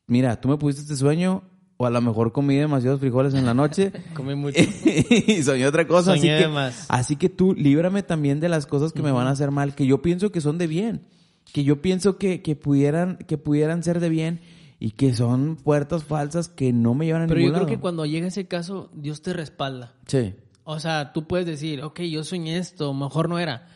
mira, tú me pusiste este sueño, o a lo mejor comí demasiados frijoles en la noche. comí mucho. y soñé otra cosa. así que, así que tú líbrame también de las cosas que me van a hacer mal, que yo pienso que son de bien, que yo pienso que, que, pudieran, que pudieran ser de bien y que son puertas falsas que no me llevan a Pero ningún yo creo que cuando llega ese caso, Dios te respalda. Sí. O sea, tú puedes decir, ok, yo soñé esto, mejor no era.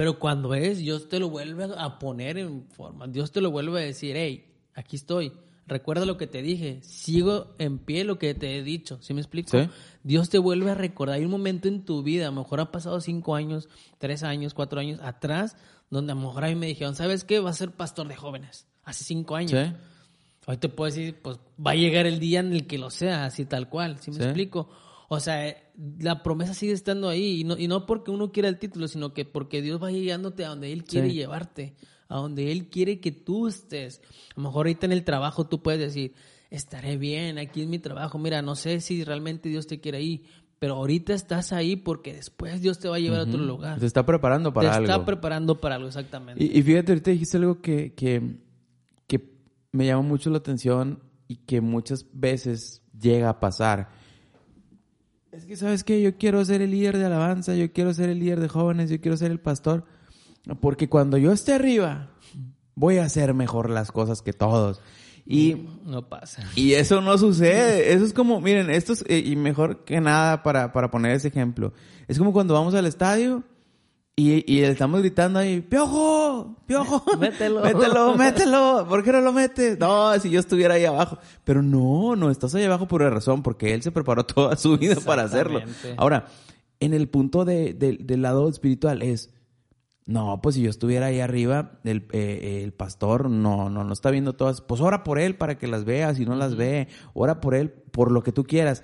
Pero cuando es, Dios te lo vuelve a poner en forma. Dios te lo vuelve a decir, hey, aquí estoy recuerda lo que te dije, sigo en pie lo que te he dicho, ¿sí me explico? Dios te vuelve a recordar, hay un momento en tu vida, a lo mejor ha pasado cinco años, tres años, cuatro años atrás, donde a lo mejor a mí me dijeron, ¿sabes qué? Va a ser pastor de jóvenes, hace cinco años. Hoy te puedo decir, pues va a llegar el día en el que lo sea, así tal cual, ¿sí me explico? O sea, la promesa sigue estando ahí y no, y no porque uno quiera el título, sino que porque Dios va llegándote a donde Él quiere llevarte a donde Él quiere que tú estés. A lo mejor ahorita en el trabajo tú puedes decir, estaré bien, aquí es mi trabajo, mira, no sé si realmente Dios te quiere ahí, pero ahorita estás ahí porque después Dios te va a llevar a otro lugar. Te está preparando para algo. Te está preparando para algo, exactamente. Y, fíjate, ahorita dijiste algo que, que, que me llama mucho la atención y que muchas veces llega a pasar. Es que, ¿sabes qué? Yo quiero ser el líder de alabanza, yo quiero ser el líder de jóvenes, yo quiero ser el pastor porque cuando yo esté arriba, voy a hacer mejor las cosas que todos. Y, No pasa. y eso no sucede. Eso es como, miren, esto es, eh, y mejor que nada para, para poner ese ejemplo. Es como cuando vamos al estadio y, y estamos gritando ahí, ¡Piojo! ¡Piojo! Mételo. ¡Mételo! ¡Mételo! ¿Por qué no lo metes? No, si yo estuviera ahí abajo. Pero no, no, estás ahí abajo por una razón, porque él se preparó toda su vida para hacerlo. Ahora, en el punto de, de- del lado espiritual es, no, pues si yo estuviera ahí arriba, el, eh, el pastor no, no, no está viendo todas. Pues ora por él para que las veas y no las ve. Ora por él por lo que tú quieras.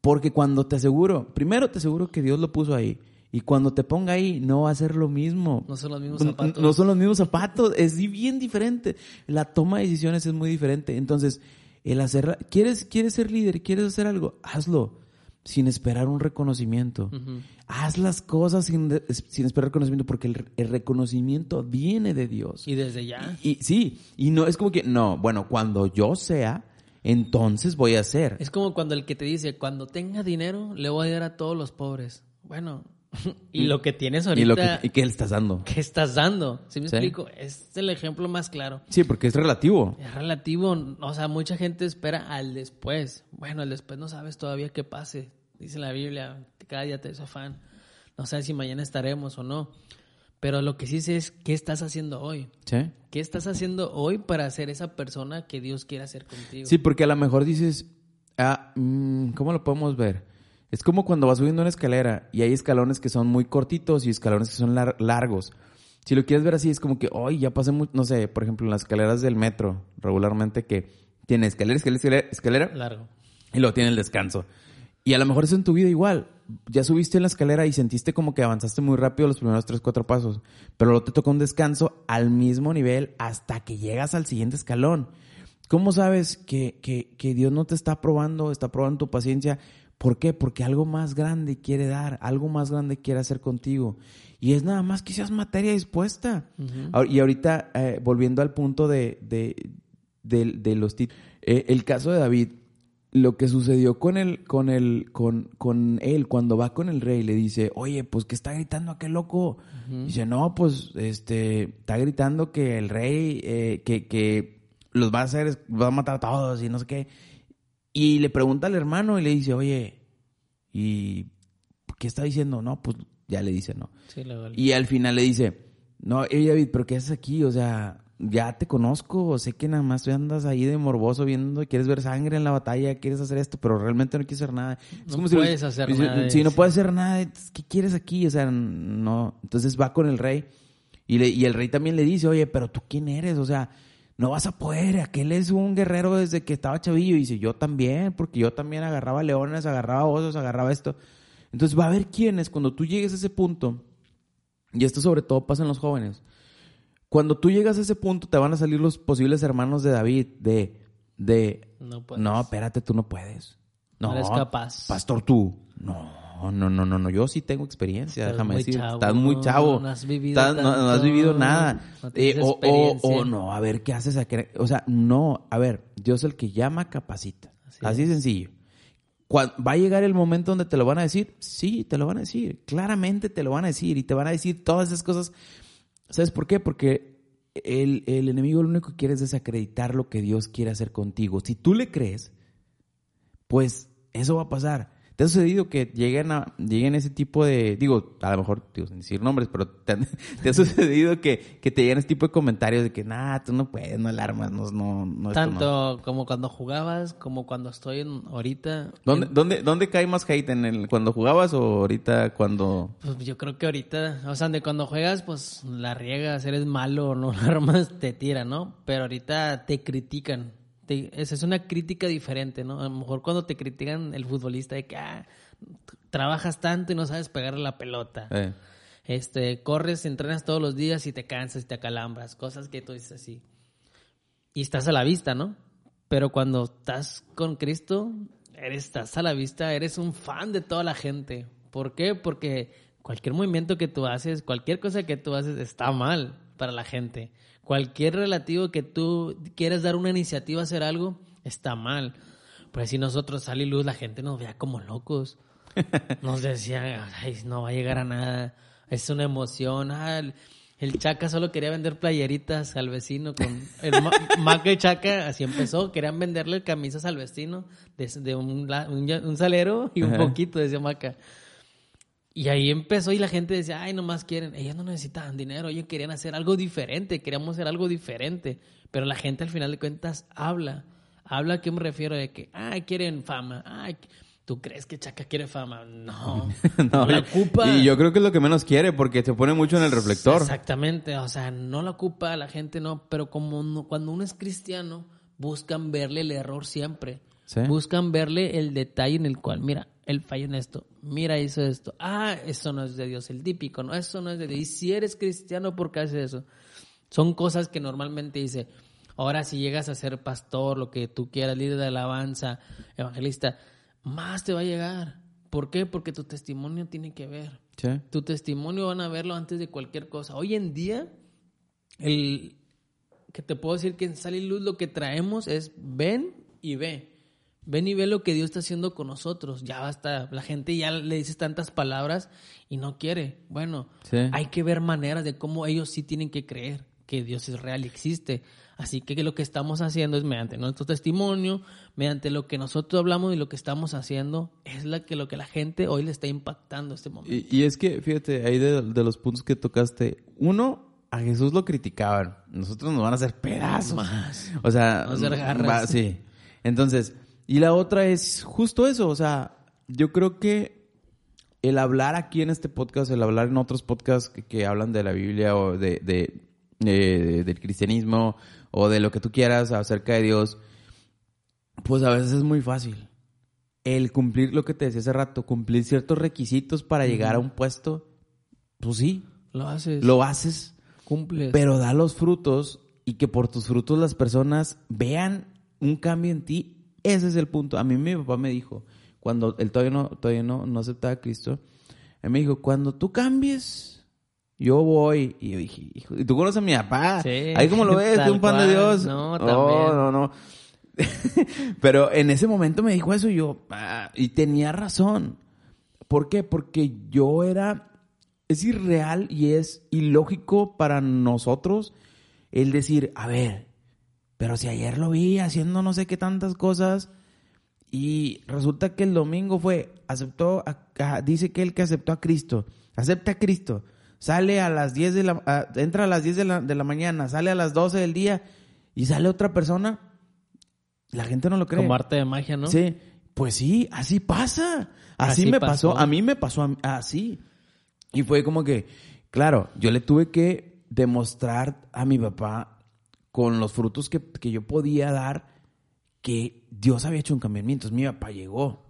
Porque cuando te aseguro, primero te aseguro que Dios lo puso ahí. Y cuando te ponga ahí, no va a ser lo mismo. No son los mismos zapatos. No son los mismos zapatos. Es bien diferente. La toma de decisiones es muy diferente. Entonces, el hacer, ¿quieres, quieres ser líder? ¿Quieres hacer algo? Hazlo. Sin esperar un reconocimiento. Haz las cosas sin, sin esperar reconocimiento porque el, el reconocimiento viene de Dios. Y desde ya. Y, y- sí, y no es como que, no, bueno, cuando yo sea, entonces voy a hacer. Es como cuando el que te dice, cuando tenga dinero, le voy a dar a todos los pobres. Bueno, y lo que tienes ahorita, y lo que, y que le estás dando. ¿qué estás dando? ¿Sí me Sí. explico? Es el ejemplo más claro. Sí, porque es relativo. Es relativo, o sea, mucha gente espera al después. Bueno, el después no sabes todavía qué pase. Dice la Biblia, cada día te es afán. No sabes si mañana estaremos o no. Pero lo que sí sé es qué estás haciendo hoy. Sí. ¿Qué estás haciendo hoy para ser esa persona que Dios quiere hacer contigo? Sí, porque a lo mejor dices, ah, mm, ¿cómo lo podemos ver? Es como cuando vas subiendo una escalera y hay escalones que son muy cortitos y escalones que son lar- largos. Si lo quieres ver así, es como que, hoy ya pasé, no sé, por ejemplo, en las escaleras del metro, regularmente que tiene escalera, escalera, escalera, escalera Largo. y luego tiene el descanso. Y a lo mejor eso en tu vida igual. Ya subiste en la escalera y sentiste como que avanzaste muy rápido los primeros tres, cuatro pasos. Pero luego te toca un descanso al mismo nivel hasta que llegas al siguiente escalón. ¿Cómo sabes que, que, que Dios no te está probando, está probando tu paciencia? ¿Por qué? Porque algo más grande quiere dar, algo más grande quiere hacer contigo. Y es nada más que seas materia dispuesta. Y ahorita, eh, volviendo al punto de, de, de, de los títulos, el caso de David, lo que sucedió con él, con él, con, con él, cuando va con el rey, le dice, oye, pues que está gritando aquel loco. Dice, no, pues, este, está gritando que el rey, eh, que, que los va a hacer, va a matar a todos y no sé qué. Y le pregunta al hermano y le dice, oye, ¿y qué está diciendo? No, pues ya le dice, no. Sí, luego- Y al final le dice, no, hey David, pero ¿qué haces aquí? O sea, ya te conozco, sé que nada más tú andas ahí de morboso viendo, quieres ver sangre en la batalla, quieres hacer esto, pero realmente no quieres hacer nada. Es No puedes hacer si- nada, Si no puedes hacer nada, ¿qué quieres aquí? O sea, no. Entonces va con el rey y, le, y el rey también le dice, oye, pero tú quién eres? O sea, no vas a poder, aquel es un guerrero desde que estaba chavillo. Y dice, yo también, porque yo también agarraba leones, agarraba osos, agarraba esto. Entonces va a haber quiénes, cuando tú llegues a ese punto, y esto sobre todo pasa en los jóvenes, cuando tú llegas a ese punto te van a salir los posibles hermanos de David, de, de, No puedes. no, espérate, tú no puedes. No, No eres capaz. Pastor, tú. No, no, no, no, no. Yo sí tengo experiencia, Estás déjame decir. chavo, Estás muy chavo. no has vivido Estás- no, no has vivido nada. Eh, o, o, o no, a ver, ¿qué haces? aquí? O sea, no, a ver, Dios el que llama, capacita. Así Así, es. sencillo. ¿Va a llegar el momento donde te lo van a decir? Sí, te lo van a decir. Claramente te lo van a decir y te van a decir todas esas cosas. ¿Sabes por qué? Porque el, el enemigo lo único que quiere es desacreditar lo que Dios quiere hacer contigo. Si tú le crees, pues eso va a pasar. ¿Te ha sucedido que lleguen a lleguen ese tipo de, digo, a lo mejor, digo, sin decir nombres, pero te, ha sucedido que, que te llegan ese tipo de comentarios de que, nah, tú no puedes, no alarmas, no, no, no, esto no". Tanto como cuando jugabas, como cuando estoy en, ahorita. ¿Dónde, En- dónde, ¿Dónde cae más hate? ¿En el, cuando jugabas o ahorita cuando...? Pues yo creo que ahorita, o sea, de cuando juegas, pues la riegas, eres malo, no armas, te tiran, ¿no? Pero ahorita te critican. Te- esa es una crítica diferente, ¿no? A lo mejor cuando te critican el futbolista de que, ah, trabajas tanto y no sabes pegar la pelota. Eh, Este, corres, entrenas todos los días y te cansas y te acalambras, cosas que tú dices así. Y estás a la vista, ¿no? Pero cuando estás con Cristo, eres, estás a la vista, eres un fan de toda la gente. ¿Por qué? Porque cualquier movimiento que tú haces, cualquier cosa que tú haces está mal para la gente. Cualquier relativo que tú quieras dar una iniciativa a hacer algo, está mal. Pues si nosotros sale luz, la gente nos vea como locos. Nos decían, "Ay, no va a llegar a nada, es una emoción, ah, El Chaca solo quería vender playeritas al vecino con el Maca y Chaca, así empezó, querían venderle camisas al vecino de, un, un, salero y un poquito, decía Maca. Y ahí empezó y la gente decía, ay, nomás quieren, ellos no necesitaban dinero, ellos querían hacer algo diferente, queríamos hacer algo diferente. Pero la gente al final de cuentas habla. Habla a qué me refiero de que, ay, quieren fama, ay, ¿Tú crees que Chaca quiere fama? No. no, la ocupa. Y yo creo que es lo que menos quiere porque se pone mucho en el reflector. Exactamente. O sea, no la ocupa, la gente no. Pero como cuando uno es cristiano, buscan verle el error siempre. Buscan verle el detalle en el cual, mira, él falla en esto. Mira, hizo esto. Ah, eso no es de Dios. El típico, no, eso no es de Dios. Y si eres cristiano, ¿por qué haces eso? Son cosas que normalmente dice. Ahora, si llegas a ser pastor, lo que tú quieras, líder de alabanza, evangelista más te va a llegar. ¿Por qué? Porque tu testimonio tiene que ver. Tu testimonio van a verlo antes de cualquier cosa. Hoy en día, el que te puedo decir que en Sal y Luz lo que traemos es ven y ve. Ven y ve lo que Dios está haciendo con nosotros. Ya basta. La gente ya le dices tantas palabras y no quiere. Bueno, hay que ver maneras de cómo ellos sí tienen que creer que Dios es real y existe. Así que lo que estamos haciendo es mediante nuestro testimonio, mediante lo que nosotros hablamos y lo que estamos haciendo, es la que, lo que la gente hoy le está impactando este momento. Y, es que, fíjate, ahí de, los puntos que tocaste, uno, a Jesús lo criticaban. Nosotros nos van a hacer pedazos. Más. O sea, hacer sí. Entonces, y la otra es justo eso. O sea, yo creo que el hablar aquí en este podcast, el hablar en otros podcasts que, hablan de la Biblia o de, de, del cristianismo o de lo que tú quieras acerca de Dios, pues a veces es muy fácil. El cumplir lo que te decía hace rato, cumplir ciertos requisitos para llegar a un puesto, pues sí. Lo haces. Lo haces. Cumples. Pero da los frutos y que por tus frutos las personas vean un cambio en ti. Ese es el punto. A mí mi papá me dijo, cuando él todavía no, todavía no, no aceptaba a Cristo, él me dijo, cuando tú cambies, yo voy. Y yo dije, hijo, ¿y tú conoces a mi papá? Sí. Ahí como lo ves, un pan de Dios. No, también. No, no, no. Pero en ese momento me dijo eso y yo, ah, y tenía razón. ¿Por qué? Porque yo era, es irreal y es ilógico para nosotros el decir, a ver, pero si ayer lo vi haciendo no sé qué tantas cosas y resulta que el domingo fue, aceptó, dice que el que aceptó a Cristo, acepta a Cristo sale a las 10 de la, entra a las 10 de la, de la mañana, sale a las 12 del día y sale otra persona, la gente no lo cree. Como arte de magia, ¿no? Sí, pues sí, así pasa. Así, me pasó. a mí me pasó así. Y fue como que, claro, yo le tuve que demostrar a mi papá con los frutos que, que yo podía dar que Dios había hecho un cambio en mí. Entonces mi papá llegó.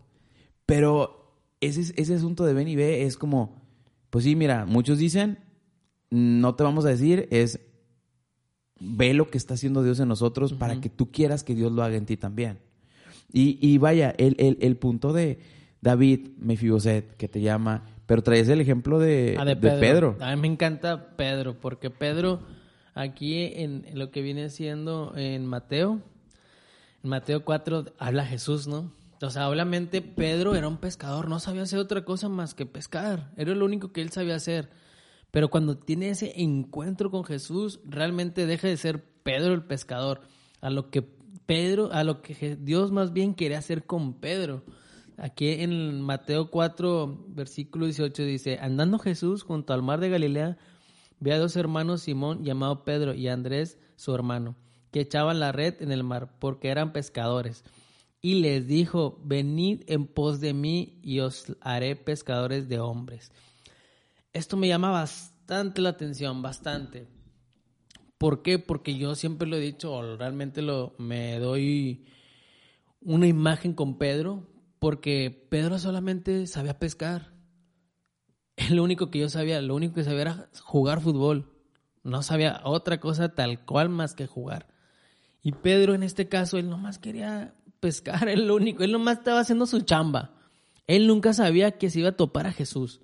Pero ese, ese asunto de ven y ve es como, pues sí, mira, muchos dicen, no te vamos a decir, es ve lo que está haciendo Dios en nosotros para que tú quieras que Dios lo haga en ti también. Y, y vaya, el, el, el, punto de David Mefiboset, que te llama, pero traes el ejemplo de, ah, de, Pedro. A mí me encanta Pedro, porque Pedro, aquí en, lo que viene siendo en Mateo, en Mateo 4 habla Jesús, ¿no? O sea, obviamente Pedro era un pescador, no sabía hacer otra cosa más que pescar. Era lo único que él sabía hacer. Pero cuando tiene ese encuentro con Jesús, realmente deja de ser Pedro el pescador. A lo que Pedro, a lo que Dios más bien quiere hacer con Pedro. Aquí en Mateo 4, versículo 18 dice, andando Jesús junto al mar de Galilea, ve a dos hermanos Simón llamado Pedro y Andrés su hermano, que echaban la red en el mar porque eran pescadores y les dijo, venid en pos de mí y os haré pescadores de hombres. Esto me llama bastante la atención, bastante. ¿Por qué? Porque yo siempre lo he dicho, o realmente lo, me doy una imagen con Pedro, porque Pedro solamente sabía pescar. Lo único que yo sabía, lo único que sabía era jugar fútbol. No sabía otra cosa tal cual más que jugar. Y Pedro en este caso, él nomás quería pescar, el único. Él nomás estaba haciendo su chamba. Él nunca sabía que se iba a topar a Jesús.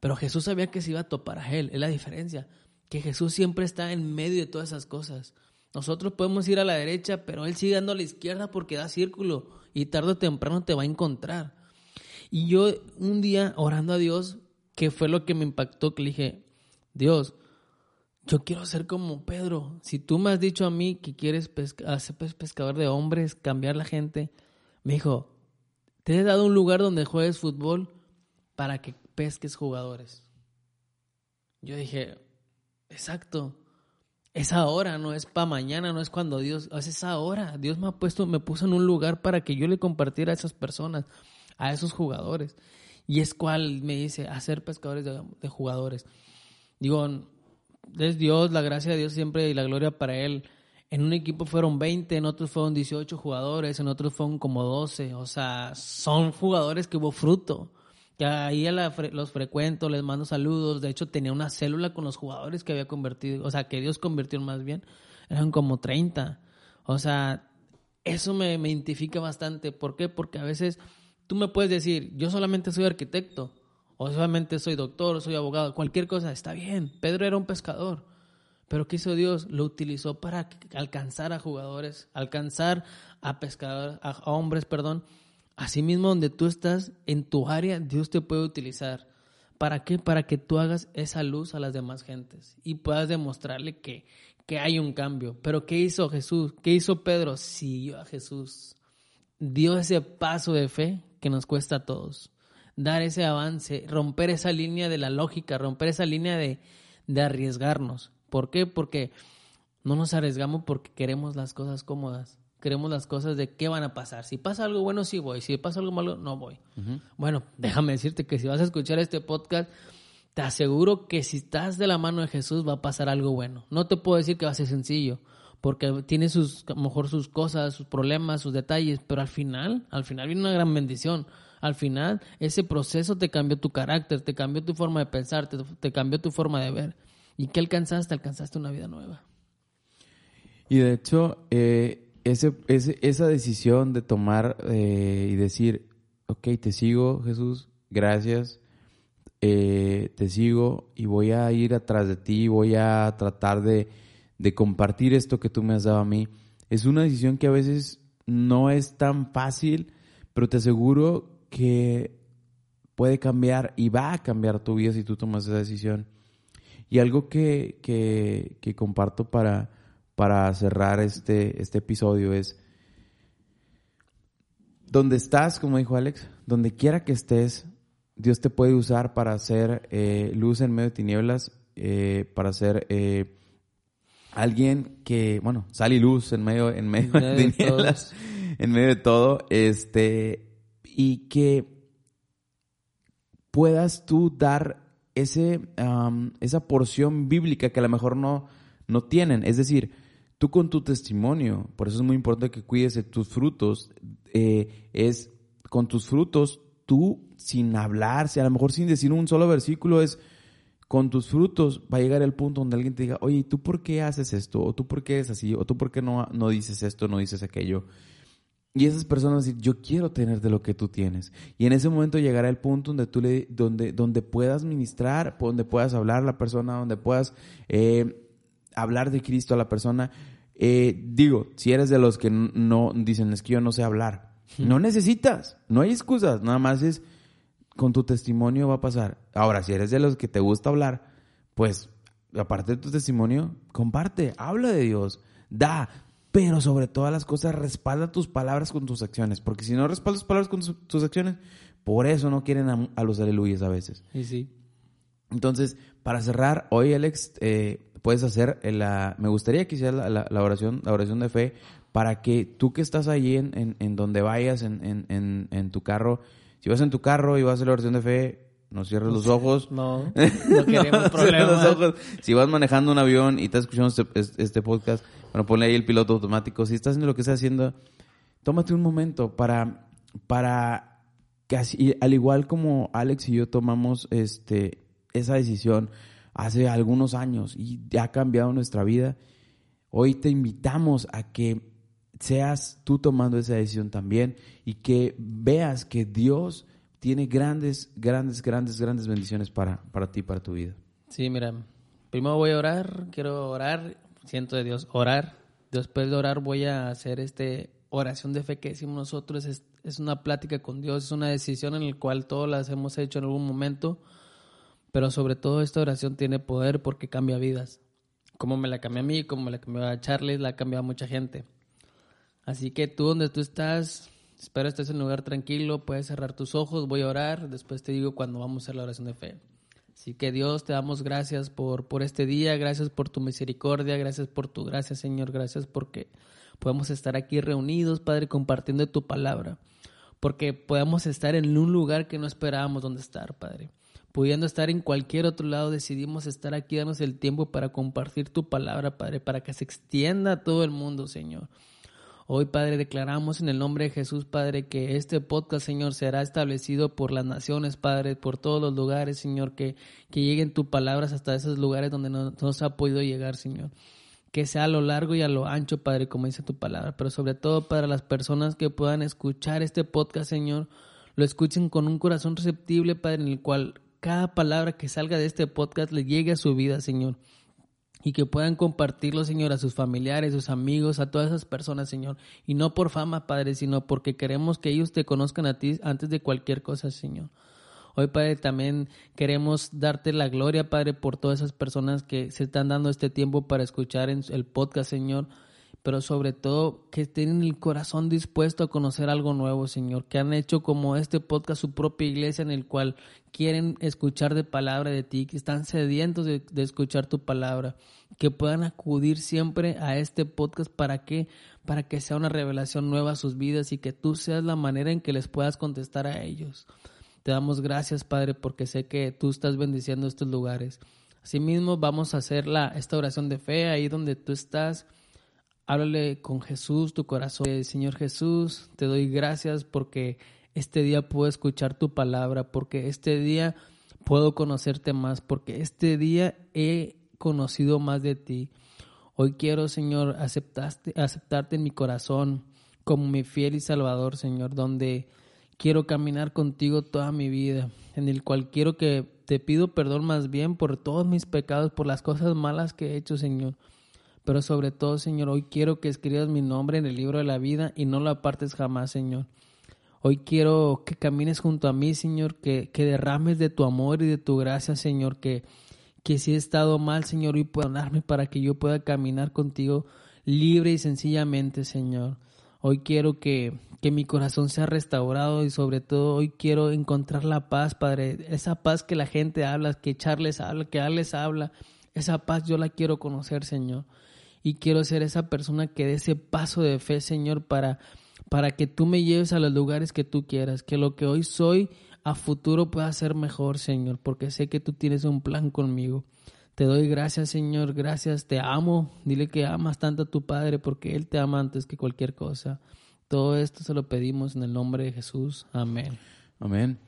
Pero Jesús sabía que se iba a topar a él. Es la diferencia. Que Jesús siempre está en medio de todas esas cosas. Nosotros podemos ir a la derecha, pero Él sigue dando a la izquierda porque da círculo y tarde o temprano te va a encontrar. Y yo un día orando a Dios, que fue lo que me impactó, que le dije, Dios, yo quiero ser como Pedro. Si tú me has dicho a mí que quieres ser pescador de hombres, cambiar la gente, me dijo, te he dado un lugar donde juegues fútbol para que pesques jugadores. Yo dije, exacto. Es ahora, no es para mañana, no es cuando Dios, es ahora. Dios me ha puesto, me puso en un lugar para que yo le compartiera a esas personas, a esos jugadores. Y es cual me dice, hacer pescadores de, jugadores. Digo, es Dios, la gracia de Dios siempre y la gloria para Él. En un equipo fueron 20, en otros fueron 18 jugadores, en otros fueron como 12. O sea, son jugadores que hubo fruto. Ya ahí los frecuento, les mando saludos. De hecho, tenía una célula con los jugadores que había convertido, o sea, que Dios convirtió más bien. Eran como 30. O sea, eso me, me identifica bastante. ¿Por qué? Porque a veces tú me puedes decir, yo solamente soy arquitecto, o solamente soy doctor, o soy abogado, cualquier cosa, está bien. Pedro era un pescador. Pero ¿qué hizo Dios? Lo utilizó para alcanzar a jugadores, alcanzar a pescadores, a hombres, perdón. Asimismo, donde tú estás, en tu área, Dios te puede utilizar. ¿Para qué? Para que tú hagas esa luz a las demás gentes y puedas demostrarle que, que hay un cambio. Pero ¿qué hizo Jesús? ¿Qué hizo Pedro? Siguió a Jesús. Dio ese paso de fe que nos cuesta a todos. Dar ese avance, romper esa línea de la lógica, romper esa línea de, de arriesgarnos. ¿Por qué? Porque no nos arriesgamos porque queremos las cosas cómodas. Queremos las cosas de qué van a pasar. Si pasa algo bueno, sí voy. Si pasa algo malo, no voy. Bueno, déjame decirte que si vas a escuchar este podcast, te aseguro que si estás de la mano de Jesús va a pasar algo bueno. No te puedo decir que va a ser sencillo, porque tiene sus, a lo mejor sus cosas, sus problemas, sus detalles, pero al final, al final viene una gran bendición. Al final, ese proceso te cambió tu carácter, te cambió tu forma de pensar, te cambió tu forma de ver. ¿Y qué alcanzaste? Alcanzaste una vida nueva. Y de hecho, eh, ese, esa decisión de tomar eh, y decir, ok, te sigo, Jesús, gracias, eh, te sigo y voy a ir atrás de ti, voy a tratar de, de compartir esto que tú me has dado a mí, es una decisión que a veces no es tan fácil, pero te aseguro que puede cambiar y va a cambiar tu vida si tú tomas esa decisión. Y algo que, que, comparto para, para cerrar este, este episodio es, donde estás, como dijo Alex, donde quiera que estés, Dios te puede usar para hacer eh, luz en medio de tinieblas, eh, para ser eh, alguien que, bueno, sale luz en medio, en medio, de, tinieblas, en medio de todo, este, y que puedas tú dar ese, esa porción bíblica que a lo mejor no, no tienen. Es decir, tú con tu testimonio, por eso es muy importante que cuides de tus frutos, eh, es con tus frutos, tú sin hablar, a lo mejor sin decir un solo versículo, es con tus frutos va a llegar el punto donde alguien te diga, oye, ¿tú por qué haces esto? ¿O tú por qué es así? ¿O tú por qué no, no dices esto, no dices aquello? Y esas personas decir, yo quiero tener de lo que tú tienes. Y en ese momento llegará el punto donde tú le, donde, donde puedas ministrar, donde puedas hablar a la persona, donde puedas eh, hablar de Cristo a la persona. Eh, digo, si eres de los que no dicen, es que yo no sé hablar. No necesitas, no hay excusas, nada más es con tu testimonio va a pasar. Ahora, si eres de los que te gusta hablar, pues aparte de tu testimonio, comparte, habla de Dios, da, pero sobre todas las cosas respalda tus palabras con tus acciones, porque si no respaldas tus palabras con tus, acciones, por eso no quieren a, los aleluyas a veces. Y sí. Entonces, para cerrar, hoy Alex, eh, puedes hacer la, me gustaría que hicieras la, oración, la oración de fe, para que tú que estás ahí en, en, donde vayas, en, en, en tu carro, si vas en tu carro y vas a la oración de fe, no cierres los ojos. No, no queremos problemas. Si vas manejando un avión y estás escuchando este, este, podcast, bueno, ponle ahí el piloto automático. Si estás haciendo lo que estás haciendo, tómate un momento para, para que al igual como Alex y yo tomamos este, esa decisión hace algunos años y ya ha cambiado nuestra vida, hoy te invitamos a que seas tú tomando esa decisión también y que veas que Dios tiene grandes, grandes, grandes, grandes bendiciones para, para ti, para tu vida. Sí, mira, primero voy a orar, quiero orar, siento de Dios, orar. Después de orar voy a hacer este oración de fe que decimos nosotros, es, es una plática con Dios, es una decisión en la cual todas las hemos hecho en algún momento, pero sobre todo esta oración tiene poder porque cambia vidas. como me la cambió a mí, como me la cambió a Charles, la ha a mucha gente. Así que tú donde tú estás, espero estés en un lugar tranquilo, puedes cerrar tus ojos, voy a orar, después te digo cuando vamos a hacer la oración de fe. Así que Dios, te damos gracias por, por este día, gracias por tu misericordia, gracias por tu gracia, Señor, gracias porque podemos estar aquí reunidos, Padre, compartiendo tu palabra, porque podemos estar en un lugar que no esperábamos donde estar, Padre. Pudiendo estar en cualquier otro lado, decidimos estar aquí, darnos el tiempo para compartir tu palabra, Padre, para que se extienda a todo el mundo, Señor. Hoy, Padre, declaramos en el nombre de Jesús, Padre, que este podcast, Señor, será establecido por las naciones, Padre, por todos los lugares, Señor, que, que lleguen tus palabras hasta esos lugares donde no, no se ha podido llegar, Señor. Que sea a lo largo y a lo ancho, Padre, como dice tu palabra, pero sobre todo para las personas que puedan escuchar este podcast, Señor, lo escuchen con un corazón receptible, Padre, en el cual cada palabra que salga de este podcast le llegue a su vida, Señor y que puedan compartirlo, Señor, a sus familiares, sus amigos, a todas esas personas, Señor. Y no por fama, Padre, sino porque queremos que ellos te conozcan a ti antes de cualquier cosa, Señor. Hoy, Padre, también queremos darte la gloria, Padre, por todas esas personas que se están dando este tiempo para escuchar en el podcast, Señor pero sobre todo que tienen el corazón dispuesto a conocer algo nuevo, Señor, que han hecho como este podcast su propia iglesia en el cual quieren escuchar de palabra de ti, que están sedientos de, escuchar tu palabra, que puedan acudir siempre a este podcast para que para que sea una revelación nueva a sus vidas y que tú seas la manera en que les puedas contestar a ellos. Te damos gracias, Padre, porque sé que tú estás bendiciendo estos lugares. Asimismo, vamos a hacer la, esta oración de fe ahí donde tú estás Háblale con Jesús tu corazón. Señor Jesús, te doy gracias porque este día puedo escuchar tu palabra, porque este día puedo conocerte más, porque este día he conocido más de ti. Hoy quiero, Señor, aceptaste, aceptarte en mi corazón como mi fiel y salvador, Señor, donde quiero caminar contigo toda mi vida, en el cual quiero que te pido perdón más bien por todos mis pecados, por las cosas malas que he hecho, Señor. Pero sobre todo, Señor, hoy quiero que escribas mi nombre en el libro de la vida y no lo apartes jamás, Señor. Hoy quiero que camines junto a mí, Señor, que, que derrames de tu amor y de tu gracia, Señor, que, que si he estado mal, Señor, hoy pueda darme para que yo pueda caminar contigo libre y sencillamente, Señor. Hoy quiero que, que mi corazón sea restaurado y sobre todo hoy quiero encontrar la paz, Padre. Esa paz que la gente habla, que Charles habla, que Alex habla. Esa paz yo la quiero conocer, Señor y quiero ser esa persona que dé ese paso de fe, Señor, para, para que tú me lleves a los lugares que tú quieras, que lo que hoy soy a futuro pueda ser mejor, Señor, porque sé que tú tienes un plan conmigo. Te doy gracias, Señor, gracias, te amo. Dile que amas tanto a tu Padre porque Él te ama antes que cualquier cosa. Todo esto se lo pedimos en el nombre de Jesús. Amén. Amén.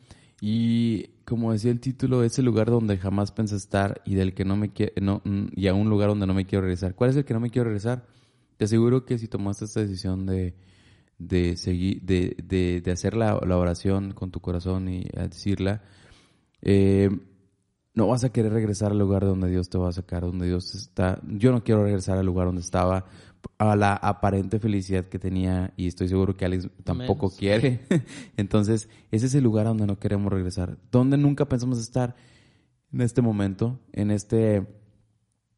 Y como decía el título, ese lugar donde jamás pensé estar y del que no me no, mm, y a un lugar donde no me quiero regresar. ¿Cuál es el que no me quiero regresar? Te aseguro que si tomaste esta decisión de, de seguir, de, de, de hacer la, la, oración con tu corazón y decirla, eh, no vas a querer regresar al lugar donde Dios te va a sacar, donde Dios está. Yo no quiero regresar al lugar donde estaba, a la aparente felicidad que tenía y estoy seguro que Alex tampoco quiere. Entonces, ese es el lugar donde no queremos regresar, donde nunca pensamos estar en este momento, en este,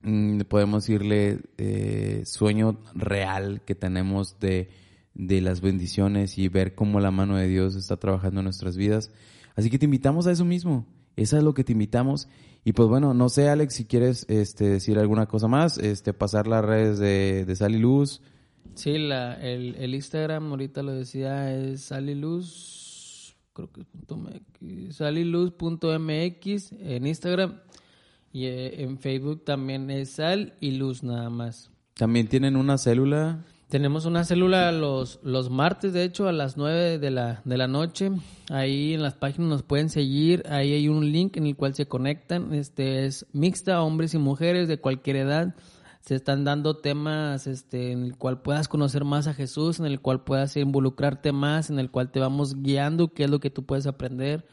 mm, podemos decirle, eh, sueño real que tenemos de, de las bendiciones y ver cómo la mano de Dios está trabajando en nuestras vidas. Así que te invitamos a eso mismo eso es lo que te invitamos. Y pues bueno, no sé, Alex, si quieres este, decir alguna cosa más, este, pasar las redes de, de Sal y Luz. Sí, la, el, el Instagram, ahorita lo decía, es Sal y Luz, creo que es punto MX, saliluz.mx en Instagram y eh, en Facebook también es Sal y Luz nada más. ¿También tienen una célula? Tenemos una célula los, los martes, de hecho, a las 9 de la, de la noche. Ahí en las páginas nos pueden seguir. Ahí hay un link en el cual se conectan. Este es mixta, hombres y mujeres de cualquier edad. Se están dando temas este, en el cual puedas conocer más a Jesús, en el cual puedas involucrarte más, en el cual te vamos guiando qué es lo que tú puedes aprender.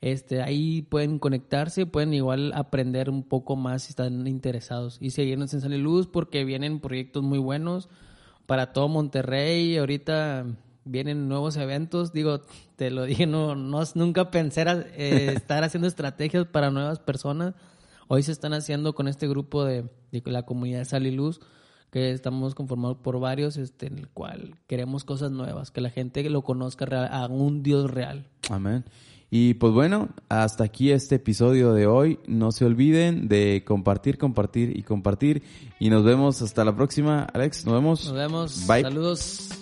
Este, ahí pueden conectarse, pueden igual aprender un poco más si están interesados. Y seguirnos en San Luz porque vienen proyectos muy buenos para todo Monterrey. Ahorita vienen nuevos eventos. Digo, te lo dije, no, no nunca pensé eh, estar haciendo estrategias para nuevas personas. Hoy se están haciendo con este grupo de, de la comunidad Sal y Luz, que estamos conformados por varios, este, en el cual queremos cosas nuevas, que la gente lo conozca real- a un Dios real. Amén. Y pues bueno, hasta aquí este episodio de hoy. No se olviden de compartir, compartir y compartir. Y nos vemos hasta la próxima. Alex, nos vemos. Nos vemos. Bye. Saludos.